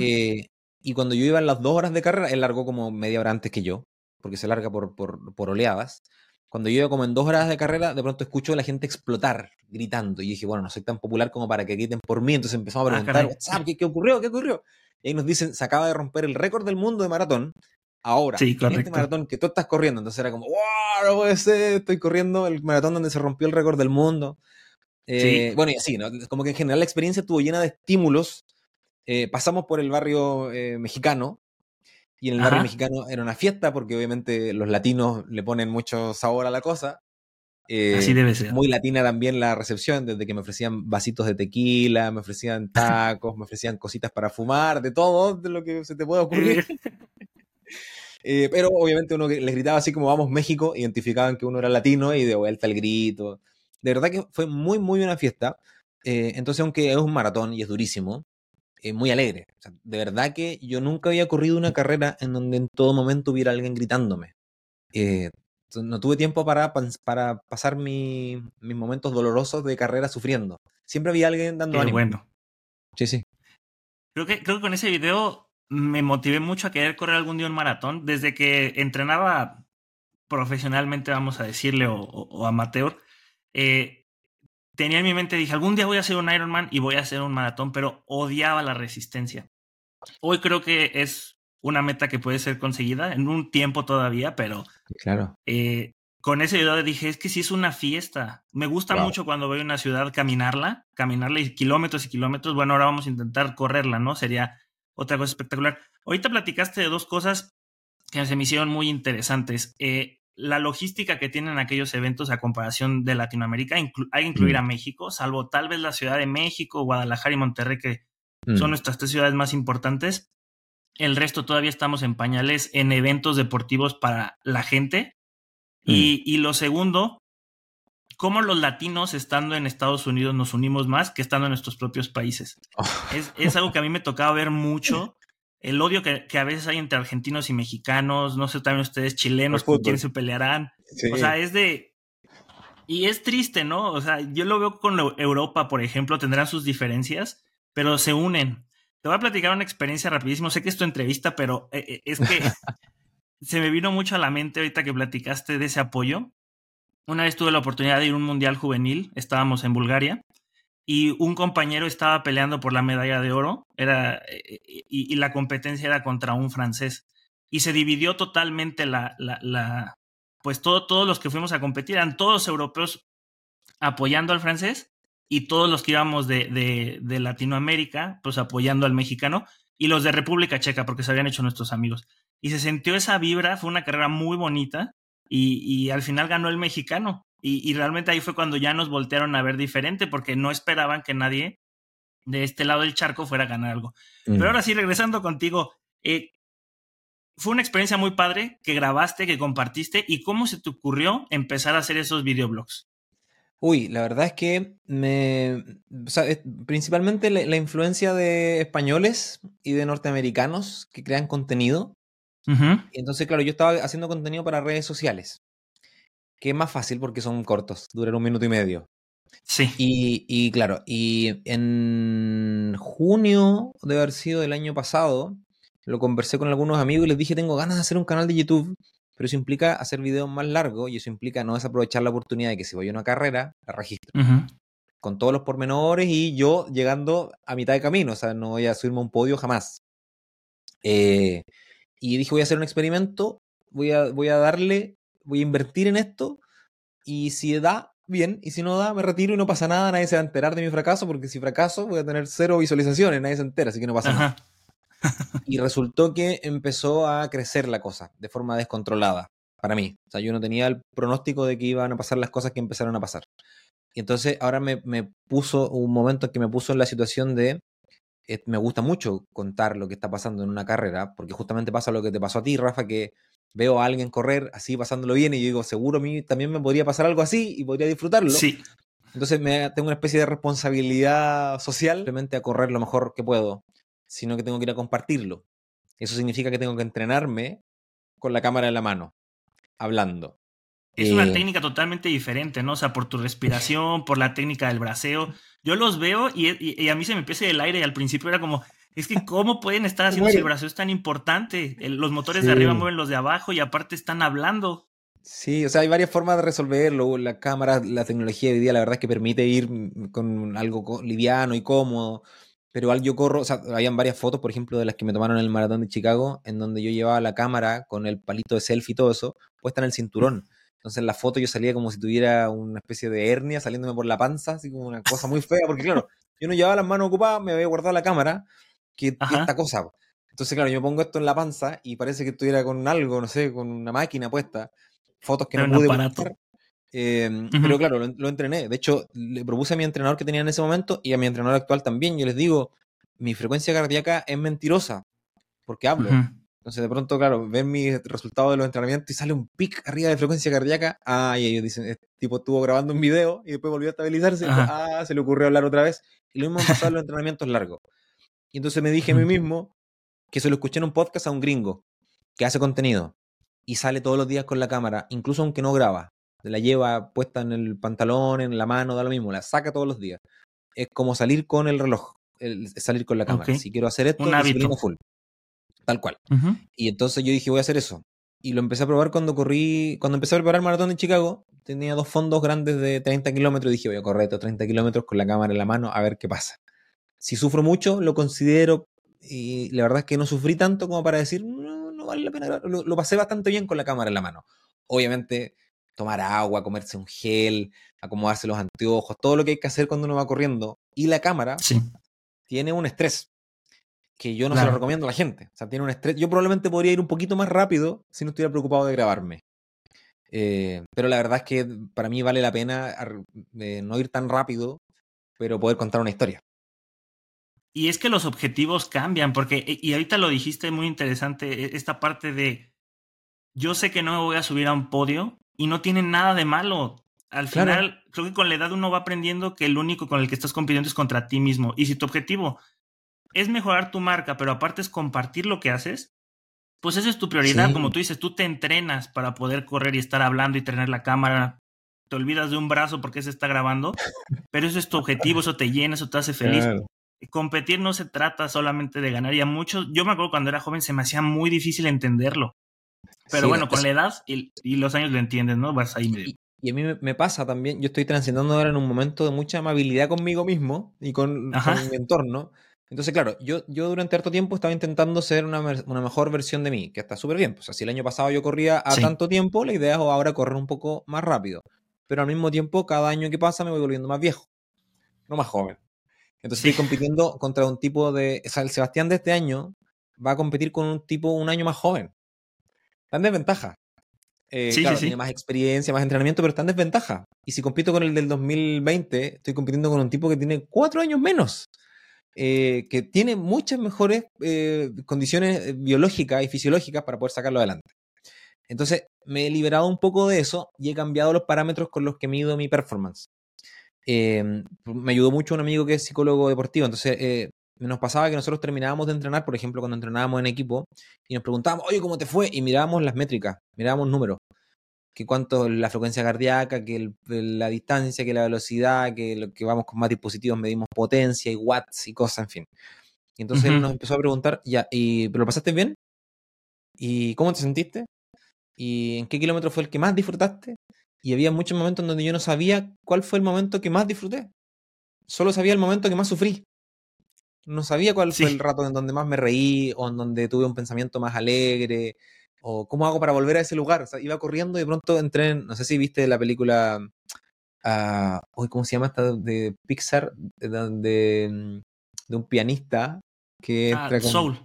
eh, y cuando yo iba en las dos horas de carrera, él largó como media hora antes que yo, porque se larga por, por, por oleadas. Cuando yo como en dos horas de carrera, de pronto escucho a la gente explotar, gritando. Y dije, bueno, no soy tan popular como para que griten por mí. Entonces empezamos a ah, preguntar, ¿qué, ¿qué, ocurrió? ¿Qué ocurrió? Y ahí nos dicen, se acaba de romper el récord del mundo de maratón. Ahora, sí, este maratón que tú estás corriendo. Entonces era como, wow, no puede ser, estoy corriendo el maratón donde se rompió el récord del mundo. Eh, bueno, y así, ¿no? Como que en general la experiencia estuvo llena de estímulos. Eh, pasamos por el barrio eh, mexicano, y en el barrio mexicano era una fiesta porque obviamente los latinos le ponen mucho sabor a la cosa. Así debe ser. Muy latina también la recepción, desde que me ofrecían vasitos de tequila, me ofrecían tacos, me ofrecían cositas para fumar, de todo, de lo que se te pueda ocurrir. pero obviamente uno les gritaba así como vamos México, identificaban que uno era latino y de vuelta el grito. De verdad que fue muy, muy una fiesta. Eh, entonces, aunque es un maratón y es durísimo, es muy alegre. de verdad que yo nunca había corrido una carrera en donde en todo momento hubiera alguien gritándome. Eh, no tuve tiempo para, para pasar mis momentos dolorosos de carrera sufriendo. Siempre había alguien dando ánimo. bueno. Sí, sí. Creo que, creo que con ese video me motivé mucho a querer correr algún día un maratón. Desde que entrenaba profesionalmente, vamos a decirle, o amateur, eh, tenía en mi mente, dije, algún día voy a hacer un Ironman y voy a hacer un maratón, pero odiaba la resistencia. Hoy creo que es una meta que puede ser conseguida en un tiempo todavía, pero claro. Eh, con ese video dije, es que sí es una fiesta. Me gusta mucho cuando voy a una ciudad caminarla, caminarla y kilómetros y kilómetros. Bueno, ahora vamos a intentar correrla, ¿no? Sería otra cosa espectacular. Ahorita platicaste de dos cosas que se me hicieron muy interesantes. Eh, la logística que tienen aquellos eventos a comparación de Latinoamérica, hay que incluir mm. a México, salvo tal vez la Ciudad de México, Guadalajara y Monterrey, que son mm. nuestras tres ciudades más importantes. El resto todavía estamos en pañales en eventos deportivos para la gente. Y, mm. lo segundo, cómo los latinos estando en Estados Unidos nos unimos más que estando en nuestros propios países. Es, es, algo que a mí me tocaba ver mucho el odio que, a veces hay entre argentinos y mexicanos, no sé también ustedes chilenos con quién se pelearán. O sea, es de... Y es triste, ¿no? O sea, yo lo veo con Europa, por ejemplo, tendrán sus diferencias, pero se unen. Te voy a platicar una experiencia rapidísimo. Sé que es tu entrevista, pero eh, eh, es que se me vino mucho a la mente ahorita que platicaste de ese apoyo. Una vez tuve la oportunidad de ir a un mundial juvenil, estábamos en Bulgaria, y un compañero estaba peleando por la medalla de oro era, eh, y, la competencia era contra un francés. Y se dividió totalmente la, la, pues todo, todos los que fuimos a competir eran todos europeos apoyando al francés y todos los que íbamos de, de, de, Latinoamérica, pues apoyando al mexicano, y los de República Checa, porque se habían hecho nuestros amigos. Y se sintió esa vibra, fue una carrera muy bonita, y al final ganó el mexicano. Y, realmente ahí fue cuando ya nos voltearon a ver diferente porque no esperaban que nadie de este lado del charco fuera a ganar algo. Pero ahora sí, regresando contigo, eh, fue una experiencia muy padre que grabaste, que compartiste y cómo se te ocurrió empezar a hacer esos videoblogs. Uy, la verdad es que me. principalmente la, influencia de españoles y de norteamericanos que crean contenido. Entonces, claro, yo estaba haciendo contenido para redes sociales que es más fácil porque son cortos, duran un minuto y medio. Sí. Y, claro, y en junio de haber sido del año pasado, lo conversé con algunos amigos y les dije, tengo ganas de hacer un canal de YouTube, pero eso implica hacer videos más largos y eso implica no desaprovechar la oportunidad de que si voy a una carrera, la registro. Con todos los pormenores y yo llegando a mitad de camino, o sea, no voy a subirme a un podio jamás. Eh, y dije, voy a hacer un experimento, voy a, voy a darle voy a invertir en esto y si da, bien, y si no da, me retiro y no pasa nada, nadie se va a enterar de mi fracaso, porque si fracaso voy a tener cero visualizaciones, nadie se entera, así que no pasa nada. y resultó que empezó a crecer la cosa de forma descontrolada para mí. O sea, yo no tenía el pronóstico de que iban a pasar las cosas que empezaron a pasar. Y entonces ahora me, me puso un momento que me puso en la situación de eh, me gusta mucho contar lo que está pasando en una carrera, porque justamente pasa lo que te pasó a ti, Rafa, que veo a alguien correr así pasándolo bien y yo digo, seguro a mí también me podría pasar algo así y podría disfrutarlo. Sí. Entonces me, tengo una especie de responsabilidad social, simplemente a correr lo mejor que puedo, sino que tengo que ir a compartirlo. Eso significa que tengo que entrenarme con la cámara en la mano, hablando. Es una eh, técnica totalmente diferente, ¿no? O sea, por tu respiración, por la técnica del braceo. yo los veo y, a mí se me empieza el aire y al principio era como, es que cómo pueden estar haciendo celebración tan importante. los motores de arriba mueven los de abajo y aparte están hablando. Sí, o sea, hay varias formas de resolverlo. La cámara, la tecnología de hoy día, la verdad es que permite ir con algo liviano y cómodo. Pero al yo corro, o sea, habían varias fotos, por ejemplo, de las que me tomaron en el maratón de Chicago, en donde yo llevaba la cámara con el palito de selfie y todo eso, puesta en el cinturón. Entonces en la foto yo salía como si tuviera una especie de hernia saliéndome por la panza, así como una cosa muy fea, porque claro, yo no llevaba las manos ocupadas, me había guardado la cámara, que, esta cosa. Entonces, claro, yo pongo esto en la panza y parece que estuviera con algo, no sé, con una máquina puesta. Fotos que no pude poner. Em, pero claro, lo, entrené. De hecho, le propuse a mi entrenador que tenía en ese momento y a mi entrenador actual también. Yo les digo, mi frecuencia cardíaca es mentirosa porque hablo. Entonces, de pronto, claro, ven mis resultados de los entrenamientos y sale un pic arriba de frecuencia cardíaca. Ah, y ellos dicen, este tipo estuvo grabando un video y después volvió a estabilizarse. ah, se le ocurrió hablar otra vez. Y lo mismo pasado en los entrenamientos largos. Y entonces me dije a mí mismo que se lo escuché en un podcast a un gringo que hace contenido y sale todos los días con la cámara, incluso aunque no graba. La lleva puesta en el pantalón, en la mano, da lo mismo, la saca todos los días. Es como salir con el reloj, salir con la cámara. Si quiero hacer esto, un full. Tal cual. Y entonces yo dije, voy a hacer eso. Y lo empecé a probar cuando corrí, cuando empecé a preparar el maratón de Chicago, tenía dos fondos grandes de 30 kilómetros. Dije, voy a correr estos 30 kilómetros con la cámara en la mano a ver qué pasa. Si sufro mucho, lo considero y la verdad es que no sufrí tanto como para decir, no, no vale la pena. Lo, pasé bastante bien con la cámara en la mano. Obviamente, tomar agua, comerse un gel, acomodarse los anteojos, todo lo que hay que hacer cuando uno va corriendo. Y la cámara tiene un estrés que yo no se lo recomiendo a la gente. O sea, tiene un estrés. Yo probablemente podría ir un poquito más rápido si no estuviera preocupado de grabarme. Eh, pero la verdad es que para mí vale la pena eh, no ir tan rápido, pero poder contar una historia. Y es que los objetivos cambian, porque, e, y ahorita lo dijiste muy interesante, e, esta parte de, yo sé que no me voy a subir a un podio y no tiene nada de malo. Al final, creo que con la edad uno va aprendiendo que el único con el que estás compitiendo es contra ti mismo. Y si tu objetivo es mejorar tu marca, pero aparte es compartir lo que haces, pues esa es tu prioridad. Como tú dices, tú te entrenas para poder correr y estar hablando y tener la cámara. Te olvidas de un brazo porque se está grabando, pero eso es tu objetivo, eso te llena, eso te hace feliz competir no se trata solamente de ganar. Y a muchos, yo me acuerdo cuando era joven se me hacía muy difícil entenderlo. Pero bueno, con la edad y, los años lo entiendes, ¿no? Vas ahí medio. Y, a mí me, pasa también, yo estoy transitando ahora en un momento de mucha amabilidad conmigo mismo y con, mi entorno. Entonces, claro, yo, yo durante harto tiempo estaba intentando ser una, una mejor versión de mí, que está súper bien. Pues así el año pasado yo corría a tanto tiempo, la idea es ahora correr un poco más rápido. Pero al mismo tiempo, cada año que pasa me voy volviendo más viejo, no más joven. Entonces estoy compitiendo contra un tipo de. O sea, el Sebastián de este año va a competir con un tipo un año más joven. Está en desventaja. Eh, sí, claro, tiene más experiencia, más entrenamiento, pero está en desventaja. Y si compito con el del 2020, estoy compitiendo con un tipo que tiene cuatro años menos. Eh, que tiene muchas mejores eh, condiciones biológicas y fisiológicas para poder sacarlo adelante. Entonces, me he liberado un poco de eso y he cambiado los parámetros con los que mido mi performance. Em, me ayudó mucho un amigo que es psicólogo deportivo, entonces eh, nos pasaba que nosotros terminábamos de entrenar, por ejemplo, cuando entrenábamos en equipo, y nos preguntábamos, oye, ¿cómo te fue? Y mirábamos las métricas, mirábamos números, que cuánto la frecuencia cardíaca, que la distancia, que la velocidad, que lo que vamos con más dispositivos medimos potencia y watts y cosas, en fin. Y entonces él nos empezó a preguntar, ya, ¿y lo pasaste bien? ¿Y cómo te sentiste? ¿Y en qué kilómetro fue el que más disfrutaste? Y había muchos momentos en donde yo no sabía cuál fue el momento que más disfruté. Solo sabía el momento que más sufrí. No sabía cuál fue el rato en donde más me reí o en donde tuve un pensamiento más alegre o cómo hago para volver a ese lugar. O sea, iba corriendo y de pronto entré en, no sé si viste la película, uh, ¿cómo se llama esta de Pixar? De, de, de un pianista que ah, entra con... Soul.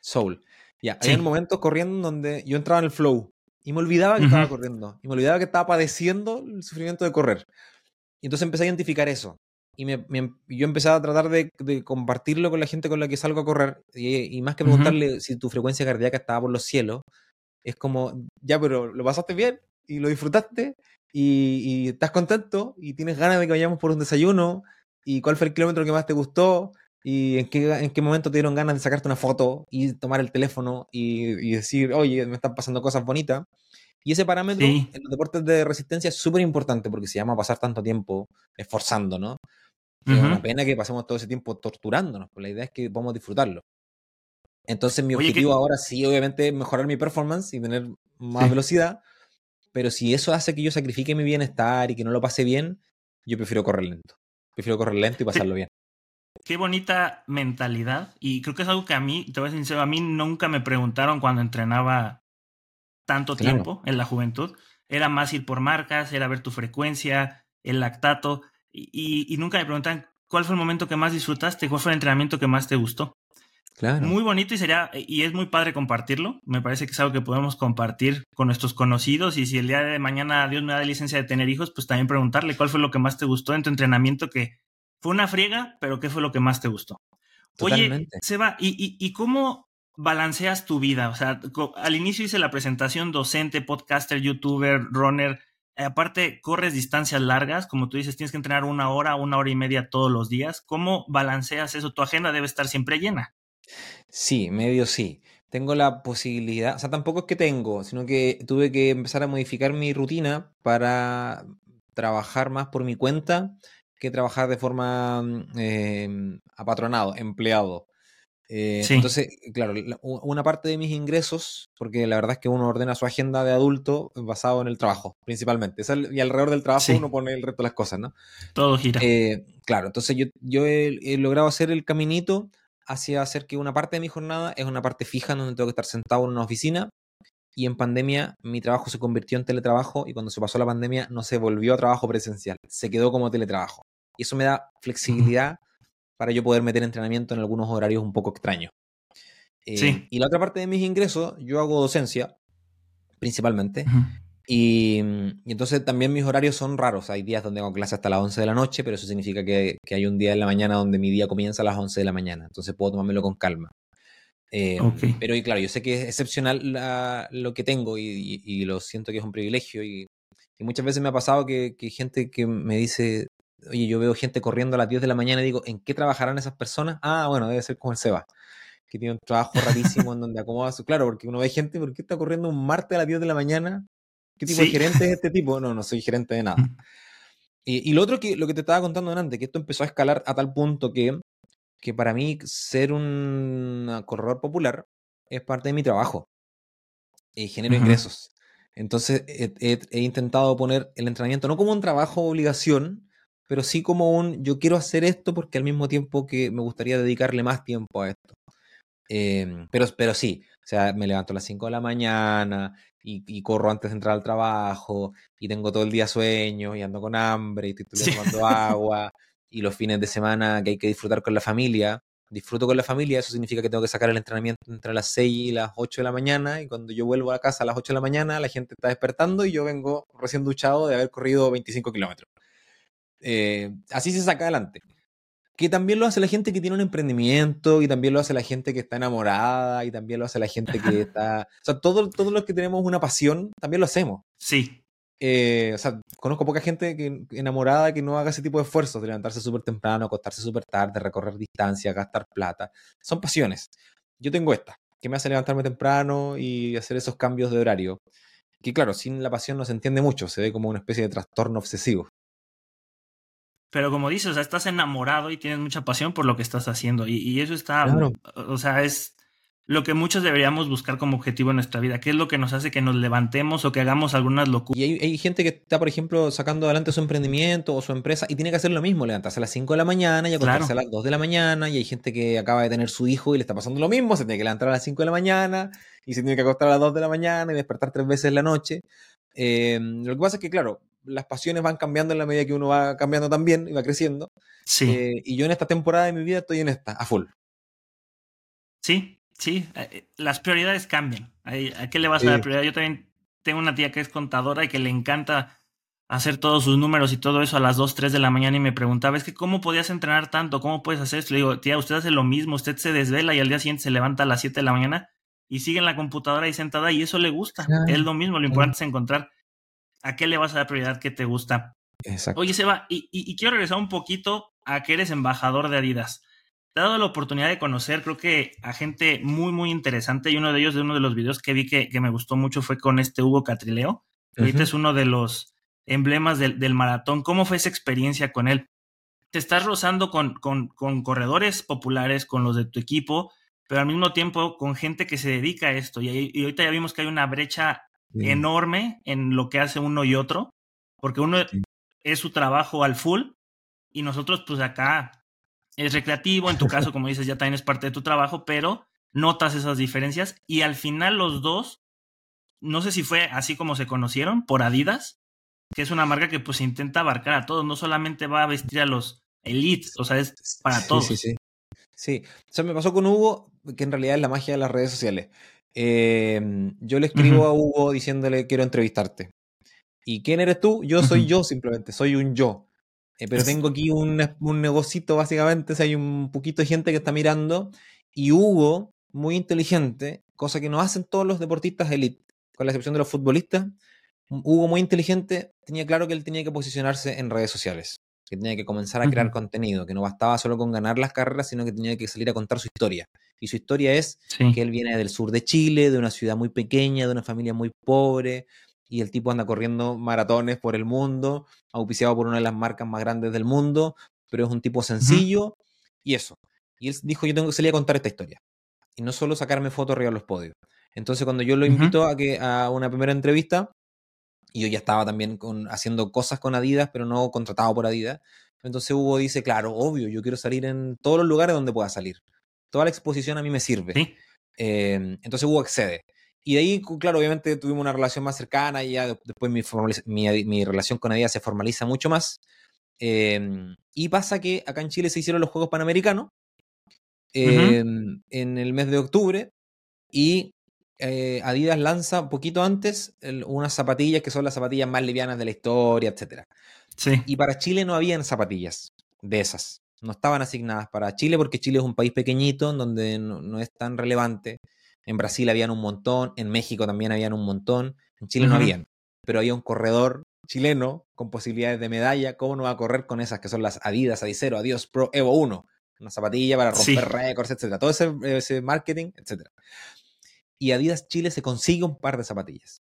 Soul. Ya, hay un momento corriendo donde yo entraba en el flow y me olvidaba que estaba corriendo. Y me olvidaba que estaba padeciendo el sufrimiento de correr. Y entonces empecé a identificar eso. Y me, yo empecé a tratar de, compartirlo con la gente con la que salgo a correr. Y, más que preguntarle si tu frecuencia cardíaca estaba por los cielos, es como, ya, pero lo pasaste bien y lo disfrutaste y, y estás contento y tienes ganas de que vayamos por un desayuno y cuál fue el kilómetro que más te gustó y en qué, en qué momento te dieron ganas de sacarte una foto y tomar el teléfono y, decir, oye, me están pasando cosas bonitas. Y ese parámetro en los deportes de resistencia es súper importante porque se llama pasar tanto tiempo esforzando, ¿no? Es una pena que pasemos todo ese tiempo torturándonos, pero la idea es que podamos disfrutarlo. Entonces mi objetivo ahora sí, obviamente, es mejorar mi performance y tener más velocidad, pero si eso hace que yo sacrifique mi bienestar y que no lo pase bien, yo prefiero correr lento. Prefiero correr lento y pasarlo bien. Qué bonita mentalidad. Y creo que es algo que a mí, te voy a ser sincero, a mí nunca me preguntaron cuando entrenaba tanto tiempo en la juventud. Era más ir por marcas, era ver tu frecuencia, el lactato. Y, y nunca me preguntan cuál fue el momento que más disfrutaste, cuál fue el entrenamiento que más te gustó. Muy bonito y sería, y es muy padre compartirlo. Me parece que es algo que podemos compartir con nuestros conocidos. Y si el día de mañana Dios me da licencia de tener hijos, pues también preguntarle cuál fue lo que más te gustó en tu entrenamiento, que fue una friega, pero qué fue lo que más te gustó. Oye, Seba, ¿y, y, y cómo balanceas tu vida? O sea, al inicio hice la presentación docente, podcaster, youtuber, runner. aparte, corres distancias largas, como tú dices, tienes que entrenar una hora, una hora y media todos los días. ¿Cómo balanceas eso? Tu agenda debe estar siempre llena. Sí, medio sí. Tengo la posibilidad, o sea, tampoco es que tengo, sino que tuve que empezar a modificar mi rutina para trabajar más por mi cuenta que trabajar de forma eh, apatronado, empleado. Eh, entonces, claro, una parte de mis ingresos, porque la verdad es que uno ordena su agenda de adulto basado en el trabajo, principalmente. y alrededor del trabajo uno pone el resto de las cosas, ¿no? Todo gira. Eh, claro, entonces yo, yo he, logrado hacer el caminito hacia hacer que una parte de mi jornada es una parte fija donde tengo que estar sentado en una oficina. Y en pandemia mi trabajo se convirtió en teletrabajo y cuando se pasó la pandemia no se volvió a trabajo presencial, se quedó como teletrabajo. Y eso me da flexibilidad para yo poder meter entrenamiento en algunos horarios un poco extraños. Eh, y la otra parte de mis ingresos, yo hago docencia, principalmente. Y, entonces también mis horarios son raros. Hay días donde hago clase hasta las 11 de la noche, pero eso significa que, hay un día en la mañana donde mi día comienza a las 11 de la mañana. Entonces puedo tomármelo con calma. Eh, pero y claro, yo sé que es excepcional lo que tengo y, lo siento que es un privilegio. Y, muchas veces me ha pasado que, que, gente que me dice, oye, yo veo gente corriendo a las 10 de la mañana y digo, ¿en qué trabajarán esas personas? Ah, bueno, debe ser como el Seba, que tiene un trabajo rarísimo en donde acomoda su... Claro, porque uno ve gente, ¿por qué está corriendo un martes a las 10 de la mañana? ¿Qué tipo de gerente es este tipo? No, no soy gerente de nada. Y, lo otro que lo que te estaba contando antes, que esto empezó a escalar a tal punto que, que para mí ser un corredor popular es parte de mi trabajo. Y genero ingresos. Entonces he, intentado poner el entrenamiento no como un trabajo obligación, pero sí como un yo quiero hacer esto porque al mismo tiempo que me gustaría dedicarle más tiempo a esto. Em, pero, pero sí, o sea, me levanto a las 5 de la mañana, y, corro antes de entrar al trabajo y tengo todo el día sueño y ando con hambre y estoy tomando agua y los fines de semana que hay que disfrutar con la familia. Disfruto con la familia, eso significa que tengo que sacar el entrenamiento entre las 6 y las 8 de la mañana y cuando yo vuelvo a casa a las 8 de la mañana la gente está despertando y yo vengo recién duchado de haber corrido 25 kilómetros. Eh, así se saca adelante que también lo hace la gente que tiene un emprendimiento, y también lo hace la gente que está enamorada, y también lo hace la gente que está... O sea, todos todo los que tenemos una pasión, también lo hacemos. Sí. Eh, o sea, conozco poca gente que, enamorada que no haga ese tipo de esfuerzos, de levantarse súper temprano, acostarse súper tarde, recorrer distancia, gastar plata. Son pasiones. Yo tengo esta, que me hace levantarme temprano y hacer esos cambios de horario. Que claro, sin la pasión no se entiende mucho, se ve como una especie de trastorno obsesivo. Pero como dices, o sea, estás enamorado y tienes mucha pasión por lo que estás haciendo. Y, eso está, o sea, es lo que muchos deberíamos buscar como objetivo en nuestra vida. ¿Qué es lo que nos hace que nos levantemos o que hagamos algunas locuras? Y hay, gente que está, por ejemplo, sacando adelante su emprendimiento o su empresa y tiene que hacer lo mismo, levantarse a las 5 de la mañana y acostarse a las 2 de la mañana. Y hay gente que acaba de tener su hijo y le está pasando lo mismo, se tiene que levantar a las 5 de la mañana y se tiene que acostar a las 2 de la mañana y despertar tres veces en la noche. Eh, lo que pasa es que, claro, las pasiones van cambiando en la medida que uno va cambiando también y va creciendo. Sí. Eh, y yo en esta temporada de mi vida estoy en esta, a full. Sí, sí. Eh, eh, las prioridades cambian. ¿A qué le vas a dar prioridad? Yo también tengo una tía que es contadora y que le encanta hacer todos sus números y todo eso a las 2, 3 de la mañana y me preguntaba, es que ¿cómo podías entrenar tanto? ¿Cómo puedes hacer esto? Le digo, tía, usted hace lo mismo, usted se desvela y al día siguiente se levanta a las 7 de la mañana y sigue en la computadora ahí sentada y eso le gusta. es lo mismo, lo importante es encontrar a qué le vas a dar prioridad que te gusta. Exacto. Oye, Seba, y, y, quiero regresar un poquito a que eres embajador de Adidas. Dado la oportunidad de conocer, creo que a gente muy, muy interesante. Y uno de ellos, de uno de los videos que vi que, me gustó mucho, fue con este Hugo Catrileo. Ahorita es uno de los emblemas del, maratón. ¿Cómo fue esa experiencia con él? te estás rozando con, con, con, corredores populares, con los de tu equipo, pero al mismo tiempo con gente que se dedica a esto. Y, y ahorita ya vimos que hay una brecha enorme en lo que hace uno y otro, porque uno es su trabajo al full y nosotros pues acá es recreativo, en tu caso como dices ya también es parte de tu trabajo, pero notas esas diferencias y al final los dos, no sé si fue así como se conocieron, por Adidas, que es una marca que pues intenta abarcar a todos, no solamente va a vestir a los elites, o sea, es para todos. Sí, sí. Sí, o sea, me pasó con Hugo, que en realidad es la magia de las redes sociales. Em, yo le escribo a Hugo diciéndole quiero entrevistarte. ¿Y quién eres tú? Yo soy yo simplemente, soy un yo. Eh, pero tengo aquí un, un negocito básicamente, o hay un poquito de gente que está mirando. Y Hugo, muy inteligente, cosa que no hacen todos los deportistas elite, con la excepción de los futbolistas, Hugo muy inteligente, tenía claro que él tenía que posicionarse en redes sociales, que tenía que comenzar a crear contenido, que no bastaba solo con ganar las carreras, sino que tenía que salir a contar su historia. Y su historia es que él viene del sur de Chile, de una ciudad muy pequeña, de una familia muy pobre, y el tipo anda corriendo maratones por el mundo, auspiciado por una de las marcas más grandes del mundo, pero es un tipo sencillo y eso. Y él dijo, yo tengo que salir a contar esta historia. Y no solo sacarme fotos arriba de los podios. Entonces cuando yo lo invito a, que, a una primera entrevista, y yo ya estaba también con, haciendo cosas con Adidas, pero no contratado por Adidas, entonces Hugo dice, claro, obvio, yo quiero salir en todos los lugares donde pueda salir toda la exposición a mí me sirve. Em, entonces Hugo accede. Y de ahí, claro, obviamente tuvimos una relación más cercana y ya después mi, mi, relación con ella se formaliza mucho más. Em, y pasa que acá en Chile se hicieron los Juegos Panamericanos em, en el mes de octubre y eh, Adidas lanza un poquito antes unas zapatillas que son las zapatillas más livianas de la historia, etc. Sí. Y para Chile no habían zapatillas de esas no estaban asignadas para Chile porque Chile es un país pequeñito donde no, es tan relevante. En Brasil habían un montón, en México también habían un montón, en Chile no habían, pero había un corredor chileno con posibilidades de medalla. ¿Cómo no va a correr con esas que son las Adidas, Adicero, Adios Pro Evo 1? Una zapatilla para romper récords, etcétera. Todo ese, ese marketing, etcétera. Y Adidas Chile se consigue un par de zapatillas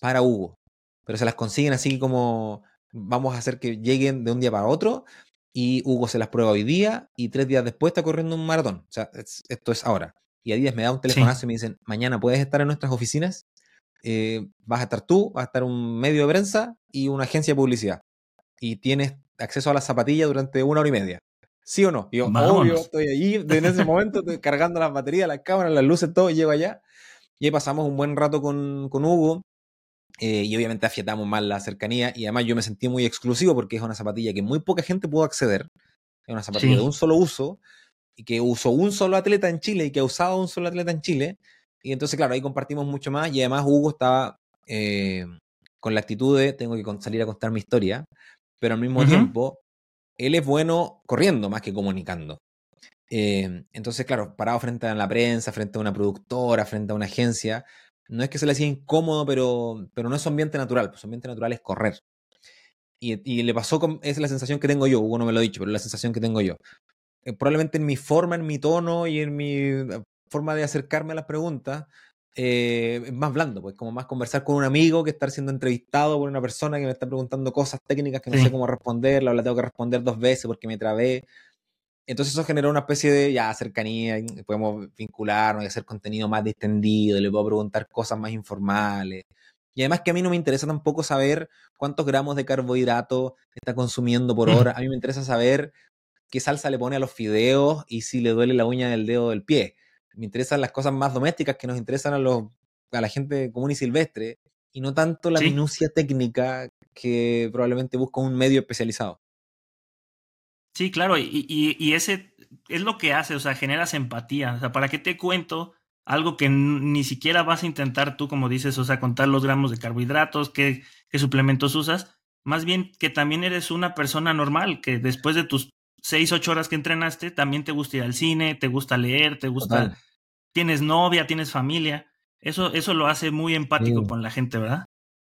para Hugo, pero se las consiguen así como vamos a hacer que lleguen de un día para otro y Hugo se las prueba hoy día y tres días después está corriendo un maratón. O sea, esto es ahora. Y a días me da un telefonazo y me dicen, mañana puedes estar en nuestras oficinas, eh, vas a estar tú, vas a estar un medio de prensa y una agencia de publicidad. Y tienes acceso a las zapatillas durante una hora y media. ¿Sí o no? Y yo, obvio, estoy allí en ese momento cargando las baterías, las cámaras, las luces, todo, y llego allá. Y ahí pasamos un buen rato con, con Hugo. Eh, y obviamente afiatamos más la cercanía y además yo me sentí muy exclusivo porque es una zapatilla que muy poca gente pudo acceder. Es una zapatilla de un solo uso y que usó un solo atleta en Chile y que ha usado un solo atleta en Chile. Y entonces, claro, ahí compartimos mucho más y además Hugo estaba eh, con la actitud de tengo que salir a contar mi historia, pero al mismo tiempo él es bueno corriendo más que comunicando. Eh, entonces, claro, parado frente a la prensa, frente a una productora, frente a una agencia, no es que se le hacía incómodo, pero, pero no es su ambiente natural, pues su ambiente natural es correr. Y, le pasó, con, es la sensación que tengo yo, Hugo no me lo ha dicho, pero es la sensación que tengo yo. Eh, probablemente en mi forma, en mi tono y en mi eh, forma de acercarme a las preguntas, eh, es más blando, pues como más conversar con un amigo que estar siendo entrevistado por una persona que me está preguntando cosas técnicas que no sé cómo responder, la tengo que responder dos veces porque me trabé. Entonces eso generó una especie de ya cercanía, podemos vincularnos y hacer contenido más distendido, le puedo preguntar cosas más informales. Y además que a mí no me interesa tampoco saber cuántos gramos de carbohidrato está consumiendo por hora. A mí me interesa saber qué salsa le pone a los fideos y si le duele la uña del dedo del pie. Me interesan las cosas más domésticas que nos interesan a, los, a la gente común y silvestre y no tanto la minucia técnica que probablemente busca un medio especializado. Sí, claro, y, ese es lo que hace, o sea, generas empatía. O sea, ¿para qué te cuento algo que ni siquiera vas a intentar tú, como dices, o sea, contar los gramos de carbohidratos, qué, suplementos usas? Más bien que también eres una persona normal, que después de tus seis, ocho horas que entrenaste, también te gusta ir al cine, te gusta leer, te gusta... Tienes novia, tienes familia. Eso, eso lo hace muy empático con la gente, ¿verdad?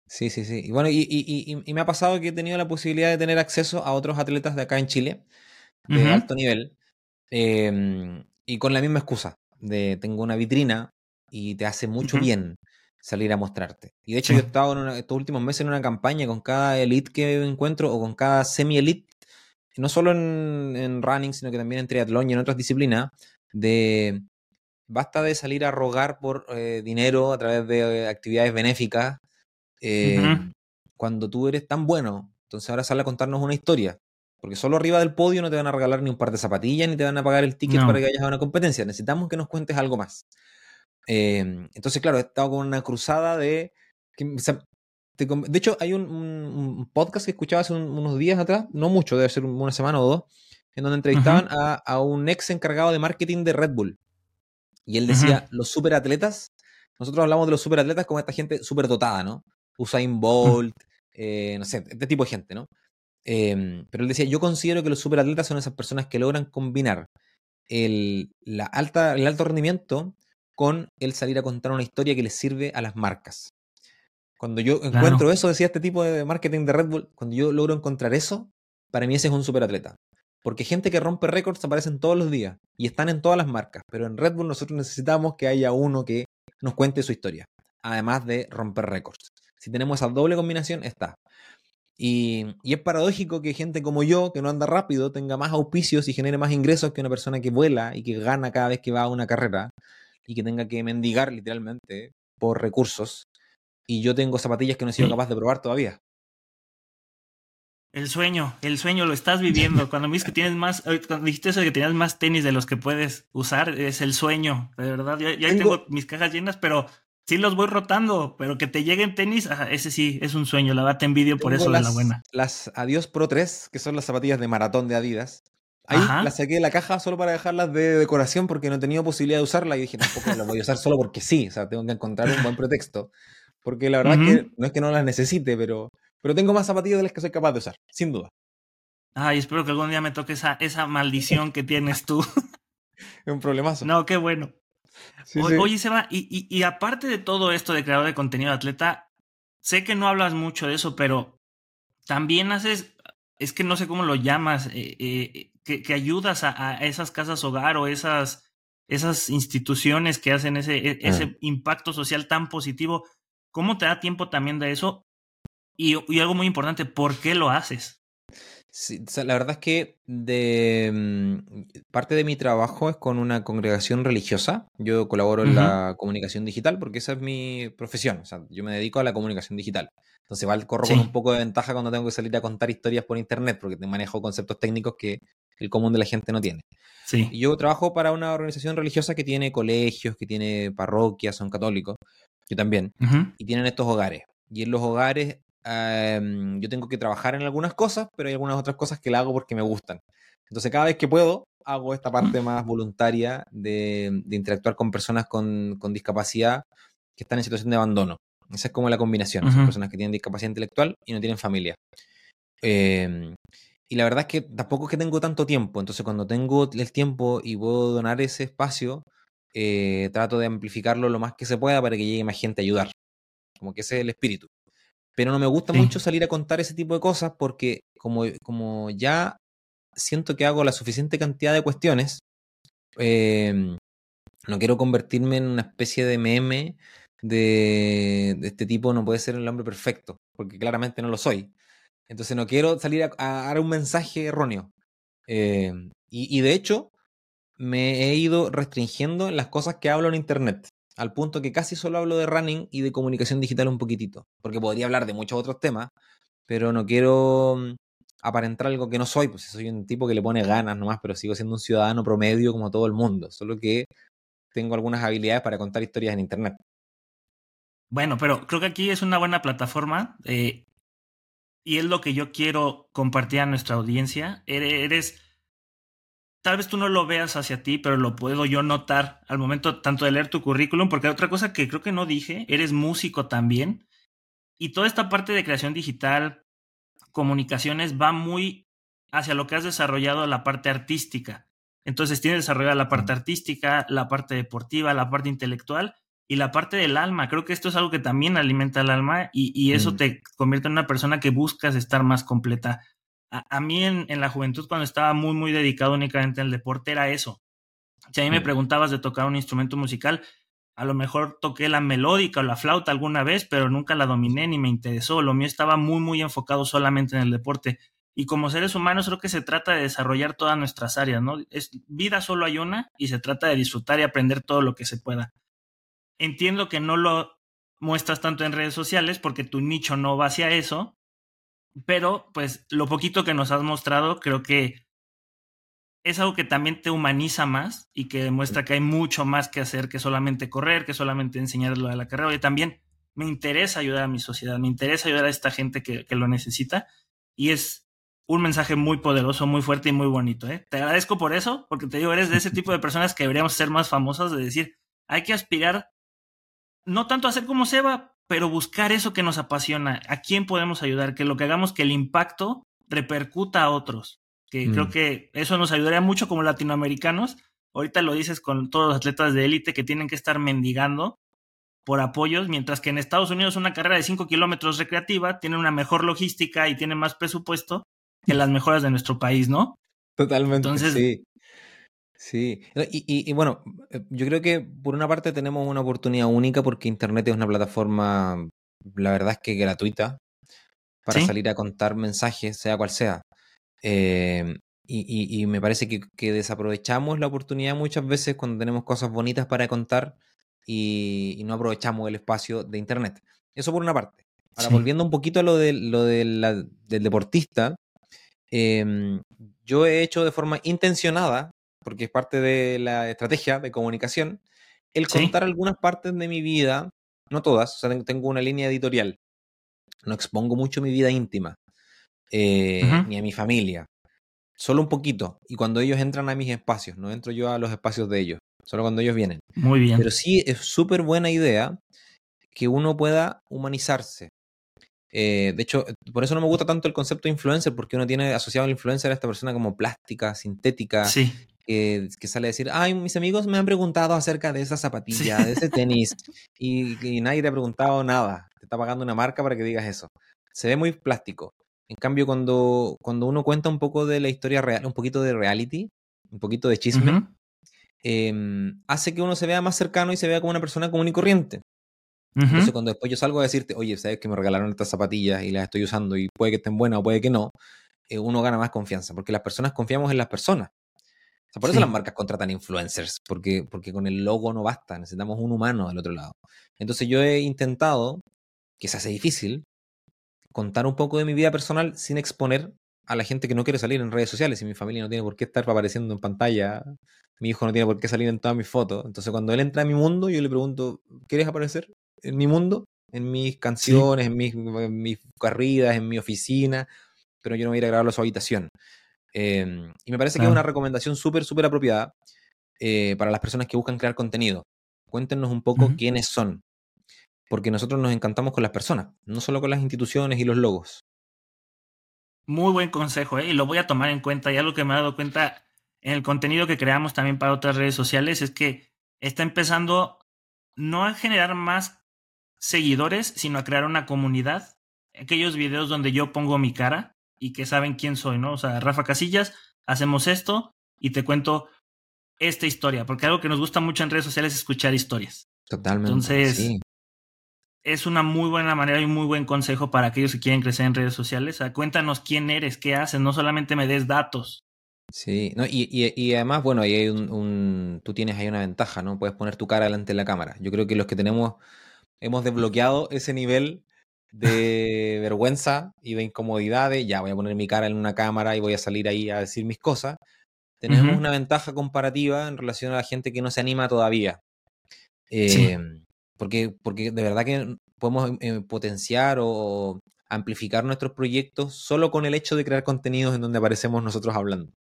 Sí, sí, sí. Y bueno, y, me ha pasado que he tenido la posibilidad de tener acceso a otros atletas de acá en Chile, de alto nivel, em, y con la misma excusa, de tengo una vitrina y te hace mucho bien salir a mostrarte. Y de hecho yo he estado en estos últimos meses en una campaña con cada elite que encuentro o con cada semi-elite no solo en, running, sino que también en triatlón y en otras disciplinas, de basta de salir a rogar por eh, dinero a través de actividades benéficas eh, cuando tú eres tan bueno. Entonces ahora sale a contarnos una historia. Porque solo arriba del podio no te van a regalar ni un par de zapatillas, ni te van a pagar el ticket para que vayas a una competencia. Necesitamos que nos cuentes algo más. Entonces, claro, he estado con una cruzada de... de hecho, hay un, podcast que escuchaba hace unos días atrás, no mucho, debe ser una semana o dos, en donde entrevistaban a, un ex encargado de marketing de Red Bull. Y él decía, los superatletas, nosotros hablamos de los superatletas como esta gente superdotada, ¿no? Usain Bolt, eh, no sé, este tipo de gente, ¿no? Em, pero él decía, yo considero que los superatletas son esas personas que logran combinar el, la alta, el alto rendimiento con el salir a contar una historia que les sirve a las marcas. Cuando yo encuentro eso, decía este tipo de marketing de Red Bull, cuando yo logro encontrar eso, para mí ese es un superatleta. Porque gente que rompe récords aparecen todos los días y están en todas las marcas, pero en Red Bull nosotros necesitamos que haya uno que nos cuente su historia, además de romper récords. Si tenemos esa doble combinación, está. Y, es paradójico que gente como yo, que no anda rápido, tenga más auspicios y genere más ingresos que una persona que vuela y que gana cada vez que va a una carrera y que tenga que mendigar literalmente por recursos. Y yo tengo zapatillas que no he sido capaz de probar todavía. El sueño, el sueño lo estás viviendo. Cuando me dices que tienes más, cuando dijiste eso de que tenías más tenis de los que puedes usar, es el sueño, de verdad. Ya, ya tengo mis cajas llenas, pero sí los voy rotando, pero que te lleguen tenis, ese sí, es un sueño. La verdad te envidio por eso las, de la buena. Las Adios Pro 3, que son las zapatillas de maratón de Adidas. Ahí las saqué de la caja solo para dejarlas de decoración porque no tenía posibilidad de usarla y dije, tampoco las voy a usar solo porque sí, o sea, tengo que encontrar un buen pretexto. Porque la verdad es que no es que no las necesite, pero, pero tengo más zapatillas de las que soy capaz de usar, sin duda. Ay, espero que algún día me toque esa, esa maldición que tienes tú. es un problemazo. No, qué bueno. Oye, Seba, y, y, aparte de todo esto de creador de contenido de atleta, sé que no hablas mucho de eso, pero también haces, es que no sé cómo lo llamas, eh, eh, que, ayudas a, esas casas hogar o esas, esas instituciones que hacen ese, e, ese impacto social tan positivo. ¿Cómo te da tiempo también de eso? Y, y algo muy importante, ¿por qué lo haces? la verdad es que de mm, parte de mi trabajo es con una congregación religiosa. Yo colaboro en la comunicación digital porque esa es mi profesión. O sea, yo me dedico a la comunicación digital. Entonces, va, corro con un poco de ventaja cuando tengo que salir a contar historias por internet porque te manejo conceptos técnicos que el común de la gente no tiene. Sí. Yo trabajo para una organización religiosa que tiene colegios, que tiene parroquias, son católicos. Yo también. Y tienen estos hogares. Y en los hogares Em, yo tengo que trabajar en algunas cosas, pero hay algunas otras cosas que la hago porque me gustan. Entonces, cada vez que puedo, hago esta parte más voluntaria de, interactuar con personas con, discapacidad que están en situación de abandono. Esa es como la combinación. Son personas que tienen discapacidad intelectual y no tienen familia. Em, y la verdad es que tampoco es que tengo tanto tiempo. Entonces, cuando tengo el tiempo y puedo donar ese espacio, eh, trato de amplificarlo lo más que se pueda para que llegue más gente a ayudar. Como que ese es el espíritu. Pero no me gusta mucho salir a contar ese tipo de cosas porque como, como ya siento que hago la suficiente cantidad de cuestiones, em, no quiero convertirme en una especie de meme de, este tipo no puede ser el hombre perfecto, porque claramente no lo soy. Entonces no quiero salir a, dar un mensaje erróneo. Em, y, y, de hecho, me he ido restringiendo en las cosas que hablo en Internet al punto que casi solo hablo de running y de comunicación digital un poquitito, porque podría hablar de muchos otros temas, pero no quiero mm, aparentar algo que no soy, pues soy un tipo que le pone ganas nomás, pero sigo siendo un ciudadano promedio como todo el mundo, solo que tengo algunas habilidades para contar historias en Internet. Bueno, pero creo que aquí es una buena plataforma eh, y es lo que yo quiero compartir a nuestra audiencia. Eres tal vez tú no lo veas hacia ti, pero lo puedo yo notar al momento tanto de leer tu currículum, porque otra cosa que creo que no dije, eres músico también. Y toda esta parte de creación digital, comunicaciones, va muy hacia lo que has desarrollado la parte artística. Entonces tienes desarrollada la parte artística, la parte deportiva, la parte intelectual y la parte del alma. Creo que esto es algo que también alimenta el alma y, eso mm. te convierte en una persona que buscas estar más completa a, mí en, la juventud, cuando estaba muy, muy dedicado únicamente al deporte, era eso. Si a mí me preguntabas de tocar un instrumento musical, a lo mejor toqué la melódica o la flauta alguna vez, pero nunca la dominé ni me interesó. Lo mío estaba muy, muy enfocado solamente en el deporte. y como seres humanos creo que se trata de desarrollar todas nuestras áreas, ¿no? Es, vida solo hay una y se trata de disfrutar y aprender todo lo que se pueda. Entiendo que no lo muestras tanto en redes sociales porque tu nicho no va hacia eso, pero pues lo poquito que nos has mostrado creo que es algo que también te humaniza más y que demuestra que hay mucho más que hacer que solamente correr, que solamente enseñar lo de la carrera. Y también me interesa ayudar a mi sociedad, me interesa ayudar a esta gente que, que lo necesita y es un mensaje muy poderoso, muy fuerte y muy bonito. ¿eh? Te agradezco por eso, porque te digo, eres de ese tipo de personas que deberíamos ser más famosas, de decir, hay que aspirar no tanto a ser como Seba, pero buscar eso que nos apasiona, a quién podemos ayudar, que lo que hagamos que el impacto repercuta a otros, que creo mm. que eso nos ayudaría mucho como latinoamericanos. Ahorita lo dices con todos los atletas de élite que tienen que estar mendigando por apoyos, mientras que en Estados Unidos una carrera de 5 kilómetros recreativa tiene una mejor logística y tiene más presupuesto que las mejoras de nuestro país, ¿no? Totalmente. Entonces, sí. Sí, y, bueno, eh, yo creo que por una parte tenemos una oportunidad única porque Internet es una plataforma, la verdad es que gratuita, para salir a contar mensajes, sea cual sea. Eh, y, me parece que, desaprovechamos la oportunidad muchas veces cuando tenemos cosas bonitas para contar y, no aprovechamos el espacio de Internet. Eso por una parte. Ahora, volviendo un poquito a lo, de, lo del deportista, Em, yo he hecho de forma intencionada, porque es parte de la estrategia de comunicación, el contar algunas partes de mi vida, no todas, o sea, tengo una línea editorial. No expongo mucho mi vida íntima, eh, ni a mi familia. Solo un poquito. Y cuando ellos entran a mis espacios, no entro yo a los espacios de ellos, solo cuando ellos vienen. Muy bien. Pero sí es súper buena idea que uno pueda humanizarse. Eh, de hecho, por eso no me gusta tanto el concepto de influencer, porque uno tiene asociado al influencer a esta persona como plástica, sintética, que, sale a decir, ay, mis amigos me han preguntado acerca de esa zapatilla, de ese tenis, y, nadie te ha preguntado nada. Te está pagando una marca para que digas eso. Se ve muy plástico. En cambio, cuando, cuando uno cuenta un poco de la historia real, un poquito de reality, un poquito de chisme, em, hace que uno se vea más cercano y se vea como una persona común y corriente. Entonces, cuando después yo salgo a decirte, oye, sabes que me regalaron estas zapatillas y las estoy usando y puede que estén buenas o puede que no, eh, uno gana más confianza, porque las personas confiamos en las personas. Por eso las marcas contratan influencers, porque, porque con el logo no basta, necesitamos un humano del otro lado. Entonces, yo he intentado, que se hace difícil, contar un poco de mi vida personal sin exponer a la gente que no quiere salir en redes sociales y mi familia no tiene por qué estar apareciendo en pantalla, mi hijo no tiene por qué salir en todas mis fotos. Entonces, cuando él entra a mi mundo, yo le pregunto, ¿quieres aparecer? en mi mundo, en mis canciones, en, mis, en, mis, corridas, en mi oficina, pero yo no voy a ir a grabarlo a su habitación. Em, y me parece que es una recomendación súper, súper apropiada eh, para las personas que buscan crear contenido. Cuéntenos un poco quiénes son, porque nosotros nos encantamos con las personas, no solo con las instituciones y los logos. Muy buen consejo, ¿eh? y lo voy a tomar en cuenta. Ya lo que me he dado cuenta en el contenido que creamos también para otras redes sociales es que está empezando no a generar más seguidores, sino a crear una comunidad. Aquellos videos donde yo pongo mi cara y que saben quién soy, ¿no? O sea, Rafa Casillas, hacemos esto y te cuento esta historia, porque algo que nos gusta mucho en redes sociales es escuchar historias. Totalmente. Entonces, es una muy buena manera y un muy buen consejo para aquellos que quieren crecer en redes sociales. cuéntanos quién eres, qué haces, no solamente me des datos. Sí, no, y, y, además, bueno, ahí hay un, tú tienes ahí una ventaja, ¿no? Puedes poner tu cara delante de la cámara. Yo creo que los que tenemos hemos desbloqueado ese nivel de vergüenza y de incomodidad de ya voy a poner mi cara en una cámara y voy a salir ahí a decir mis cosas. Tenemos una ventaja comparativa en relación a la gente que no se anima todavía. Em, porque, porque de verdad que podemos eh, potenciar o amplificar nuestros proyectos solo con el hecho de crear contenidos en donde aparecemos nosotros hablando,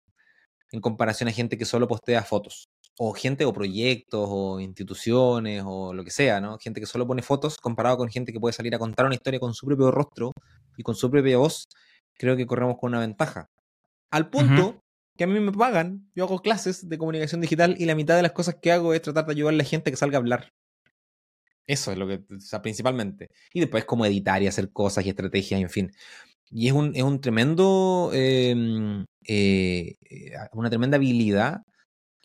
en comparación a gente que solo postea fotos o gente o proyectos o instituciones o lo que sea, ¿no? Gente que solo pone fotos comparado con gente que puede salir a contar una historia con su propio rostro y con su propia voz, creo que corremos con una ventaja. Al punto que a mí me pagan, yo hago clases de comunicación digital y la mitad de las cosas que hago es tratar de ayudarle a gente que salga a hablar. Eso es lo que, o sea, principalmente. Y después como editar y hacer cosas y estrategias, en fin. Y es un, es un tremendo, em, eh, eh, una tremenda habilidad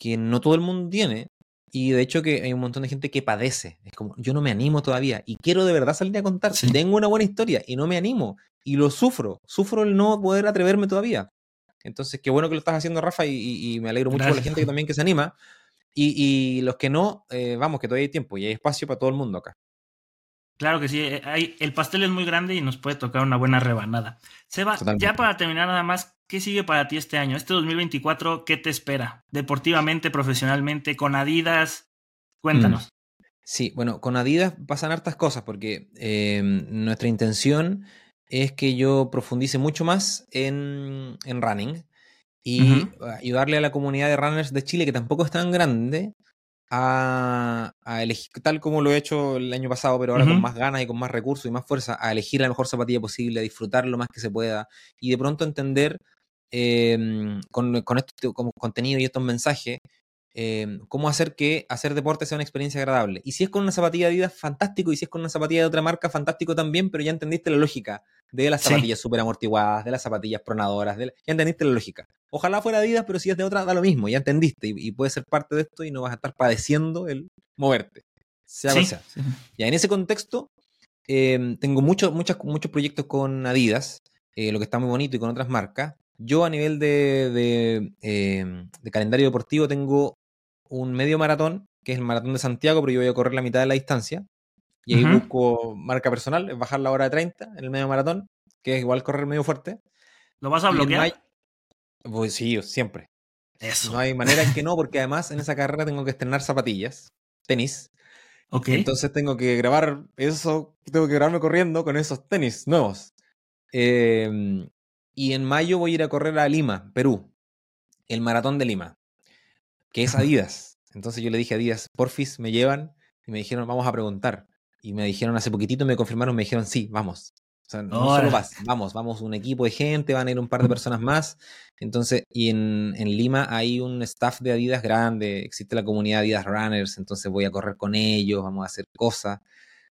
que no todo el mundo tiene. Y de hecho que hay un montón de gente que padece. Es como, yo no me animo todavía y quiero de verdad salir a contar. Tengo una buena historia y no me animo. y lo sufro, sufro el no poder atreverme todavía. Entonces, qué bueno que lo estás haciendo, Rafa, y, me alegro mucho por la gente que también que se anima. Y, los que no, eh, vamos, que todavía hay tiempo y hay espacio para todo el mundo acá. Claro que sí, eh, hay, el pastel es muy grande y nos puede tocar una buena rebanada. Seba, ya para terminar nada más, ¿qué sigue para ti este año? Este 2024, ¿qué te espera? Deportivamente, profesionalmente, con Adidas, cuéntanos. Mm. Sí, bueno, con Adidas pasan hartas cosas porque em, nuestra intención es que yo profundice mucho más en, en running y ayudarle a la comunidad de runners de Chile, que tampoco es tan grande, a, elegir, tal como lo he hecho el año pasado, pero ahora con más ganas y con más recursos y más fuerza, a elegir la mejor zapatilla posible, a disfrutar lo más que se pueda y de pronto entender em, con, con este como contenido y estos mensajes Em, cómo hacer que hacer deporte sea una experiencia agradable. Y si es con una zapatilla de vida, fantástico. Y si es con una zapatilla de otra marca, fantástico también. Pero ya entendiste la lógica de las zapatillas súper super amortiguadas, de las zapatillas pronadoras. ya entendiste la lógica. Ojalá fuera Adidas, pero si es de otra, da lo mismo. Ya entendiste. Y, y puedes ser parte de esto y no vas a estar padeciendo el moverte. Sea sí, sea. Ya en ese contexto, em, tengo muchos muchos muchos proyectos con Adidas, eh, lo que está muy bonito, y con otras marcas. Yo a nivel de, de, em, de, calendario deportivo tengo un medio maratón, que es el maratón de Santiago, pero yo voy a correr la mitad de la distancia. Y ahí busco marca personal, es bajar la hora de 30 en el medio maratón, que es igual correr medio fuerte. ¿Lo vas a bloquear? Pues sí, siempre. Eso. No hay manera en que no, porque además en esa carrera tengo que estrenar zapatillas, tenis. Ok. Entonces tengo que grabar eso, tengo que grabarme corriendo con esos tenis nuevos. Em, y en mayo voy a ir a correr a Lima, Perú, el maratón de Lima que es Adidas. Entonces yo le dije a Adidas, porfis, me llevan y me dijeron, vamos a preguntar. Y me dijeron hace poquitito, me confirmaron, me dijeron, sí, vamos. O sea, no solo vas, vamos, vamos un equipo de gente, van a ir un par de personas más. Entonces, y en, en, Lima hay un staff de Adidas grande, existe la comunidad Adidas Runners, entonces voy a correr con ellos, vamos a hacer cosas.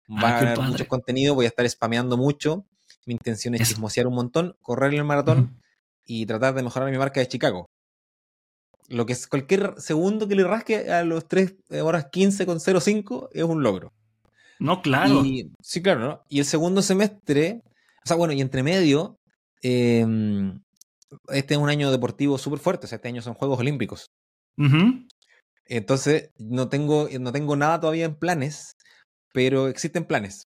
Ah, Va a haber mucho contenido, voy a estar spameando mucho. Mi intención es chismosear un montón, correr el maratón y tratar de mejorar mi marca de Chicago. Lo que es cualquier segundo que le rasque a los 3 horas 15 con 05 es un logro. No, claro. sí, claro, ¿no? Y el segundo semestre, o sea, bueno, y entre medio, em, este es un año deportivo súper fuerte, o sea, este año son Juegos Olímpicos. Entonces, no tengo, no tengo nada todavía en planes, pero existen planes.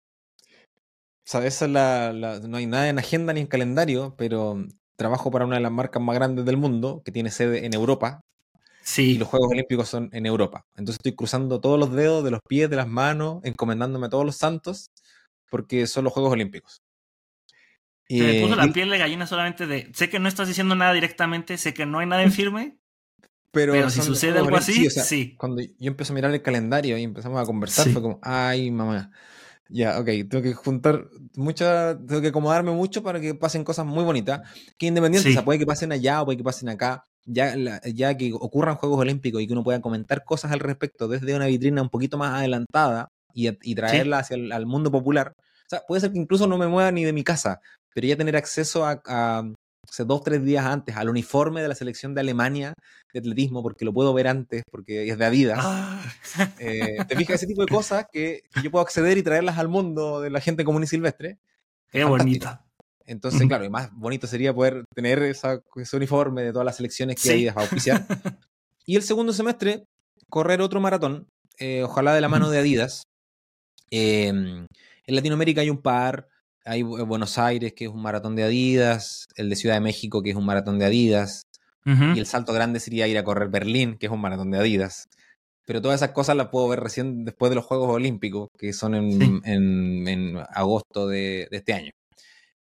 O sea, esa es la, no hay nada en agenda ni en calendario, pero trabajo para una de las marcas más grandes del mundo, que tiene sede en Europa. Sí. Y los Juegos Olímpicos son en Europa. Entonces estoy cruzando todos los dedos de los pies, de las manos, encomendándome a todos los santos, porque son los Juegos Olímpicos. Se me puso la piel de gallina solamente de. Sé que no estás diciendo nada directamente, sé que no hay nada en firme. Pero, si sucede algo así, sí, Cuando yo empecé a mirar el calendario y empezamos a conversar, fue como, ay, mamá. Ya, ok, tengo que juntar mucha, tengo que acomodarme mucho para que pasen cosas muy bonitas, que independiente, o sea, puede que pasen allá o puede que pasen acá, ya, ya que ocurran Juegos Olímpicos y que uno pueda comentar cosas al respecto desde una vitrina un poquito más adelantada y, y traerla hacia el al mundo popular. O sea, puede ser que incluso no me mueva ni de mi casa, pero ya tener acceso a, hace dos, tres días antes al uniforme de la selección de Alemania de atletismo, porque lo puedo ver antes, porque es de Adidas. Ah. Eh, te fijas ese tipo de cosas que, yo puedo acceder y traerlas al mundo de la gente común y silvestre. Qué bonita. Entonces, claro, y más bonito sería poder tener ese uniforme de todas las selecciones que Adidas va a auspiciar. y el segundo semestre, correr otro maratón, eh, ojalá de la mano de Adidas. Em, en Latinoamérica hay un par, hay Buenos Aires, que es un maratón de Adidas, el de Ciudad de México, que es un maratón de Adidas, y el salto grande sería ir a correr Berlín, que es un maratón de Adidas. Pero todas esas cosas las puedo ver recién después de los Juegos Olímpicos, que son en, agosto de, este año.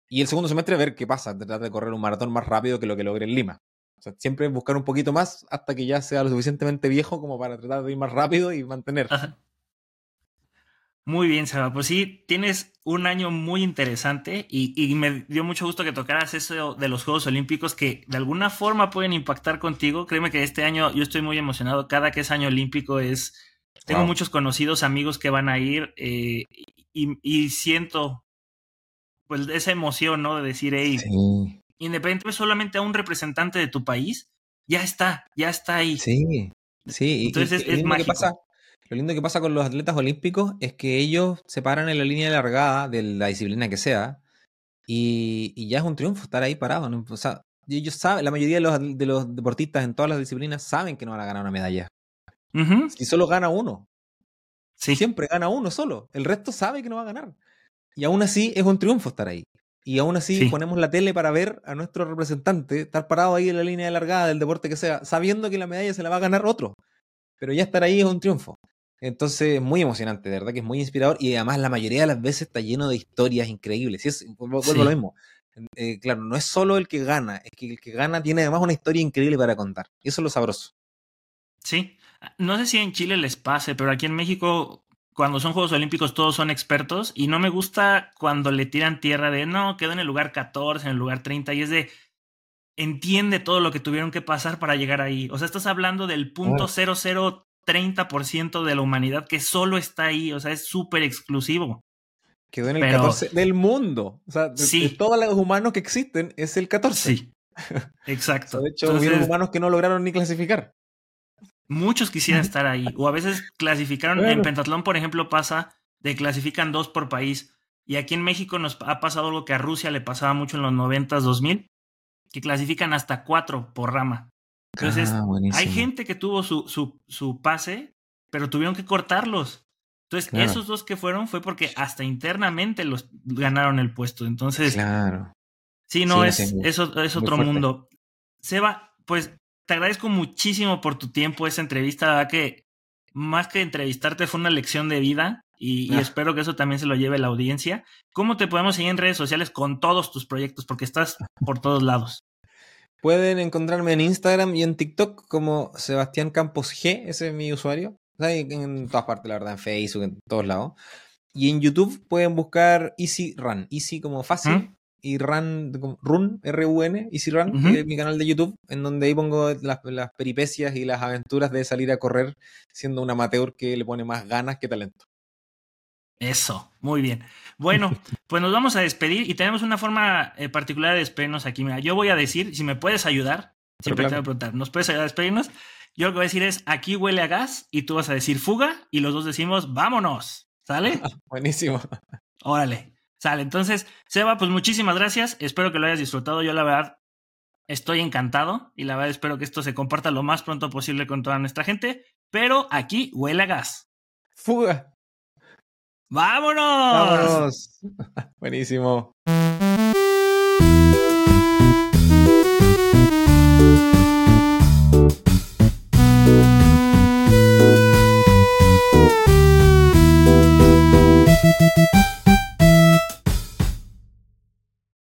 Y el segundo semestre ver qué pasa, tratar de correr un maratón más rápido que lo que logré en Lima. O sea, siempre buscar un poquito más hasta que ya sea lo suficientemente viejo como para tratar de ir más rápido y mantener. Muy bien, Seba. Pues sí, tienes un año muy interesante y, me dio mucho gusto que tocaras eso de los Juegos Olímpicos que de alguna forma pueden impactar contigo. Créeme que este año yo estoy muy emocionado. Cada que es año olímpico es... Tengo muchos conocidos, amigos que van a ir eh, y, siento pues esa emoción, ¿no? De decir, hey, independientemente solamente a un representante de tu país, ya está, ya está ahí. Sí, sí. Entonces es, mágico. Lo lindo que pasa con los atletas olímpicos es que ellos se paran en la línea de largada de la disciplina que sea Y, ya es un triunfo estar ahí parado. O sea, ellos saben, la mayoría de los, de los, deportistas en todas las disciplinas saben que no van a ganar una medalla. Si solo gana uno. Sí. Siempre gana uno solo. El resto sabe que no va a ganar. Y aún así es un triunfo estar ahí. Y aún así ponemos la tele para ver a nuestro representante estar parado ahí en la línea de largada del deporte que sea, sabiendo que la medalla se la va a ganar otro. Pero ya estar ahí es un triunfo. Entonces, muy emocionante, de verdad que es muy inspirador y además la mayoría de las veces está lleno de historias increíbles. Y es, vuelvo a lo mismo. Eh, claro, no es solo el que gana, es que el que gana tiene además una historia increíble para contar. Y eso es lo sabroso. Sí, no sé si en Chile les pase, pero aquí en México, cuando son Juegos Olímpicos, todos son expertos y no me gusta cuando le tiran tierra de no, quedó en el lugar 14, en el lugar 30 y es de entiende todo lo que tuvieron que pasar para llegar ahí. O sea, estás hablando del punto 0030% de la humanidad que solo está ahí, o sea, es súper exclusivo. Quedó en el 14 del mundo. O sea, de, todos los humanos que existen, es el 14. Sí. Exacto. de hecho, hubieron humanos que no lograron ni clasificar. Muchos quisieran estar ahí. O a veces clasificaron. En pentatlón, por ejemplo, pasa de clasifican dos por país. Y aquí en México nos ha pasado algo que a Rusia le pasaba mucho en los 90s, 2000, que clasifican hasta cuatro por rama. Entonces, ah, hay gente que tuvo su, su, su, pase, pero tuvieron que cortarlos. Entonces, esos dos que fueron fue porque hasta internamente los ganaron el puesto. Entonces, claro. Sí, no, es, es, es, otro mundo. Seba, pues te agradezco muchísimo por tu tiempo, esa entrevista, ¿verdad? que más que entrevistarte fue una lección de vida y, ah. espero que eso también se lo lleve la audiencia. ¿Cómo te podemos seguir en redes sociales con todos tus proyectos? Porque estás por todos lados. Pueden encontrarme en Instagram y en TikTok como Sebastián Campos G, ese es mi usuario. En todas partes, la verdad, en Facebook, en todos lados. Y en YouTube pueden buscar Easy Run, Easy como fácil, y Run, Run, R-U-N, Easy Run, que es mi canal de YouTube, en donde ahí pongo las, peripecias y las aventuras de salir a correr siendo un amateur que le pone más ganas que talento. Eso, muy bien. Bueno, pues nos vamos a despedir y tenemos una forma eh, particular de despedirnos aquí. Mira, yo voy a decir, si me puedes ayudar, siempre te voy a preguntar, ¿nos puedes ayudar a despedirnos? Yo lo que voy a decir es, aquí huele a gas y tú vas a decir fuga y los dos decimos, vámonos. ¿Sale? Buenísimo. Órale. Sale, entonces, Seba, pues muchísimas gracias. Espero que lo hayas disfrutado. Yo la verdad estoy encantado y la verdad espero que esto se comparta lo más pronto posible con toda nuestra gente. Pero aquí huele a gas. Fuga. ¡Vámonos! ¡Vámonos! Buenísimo.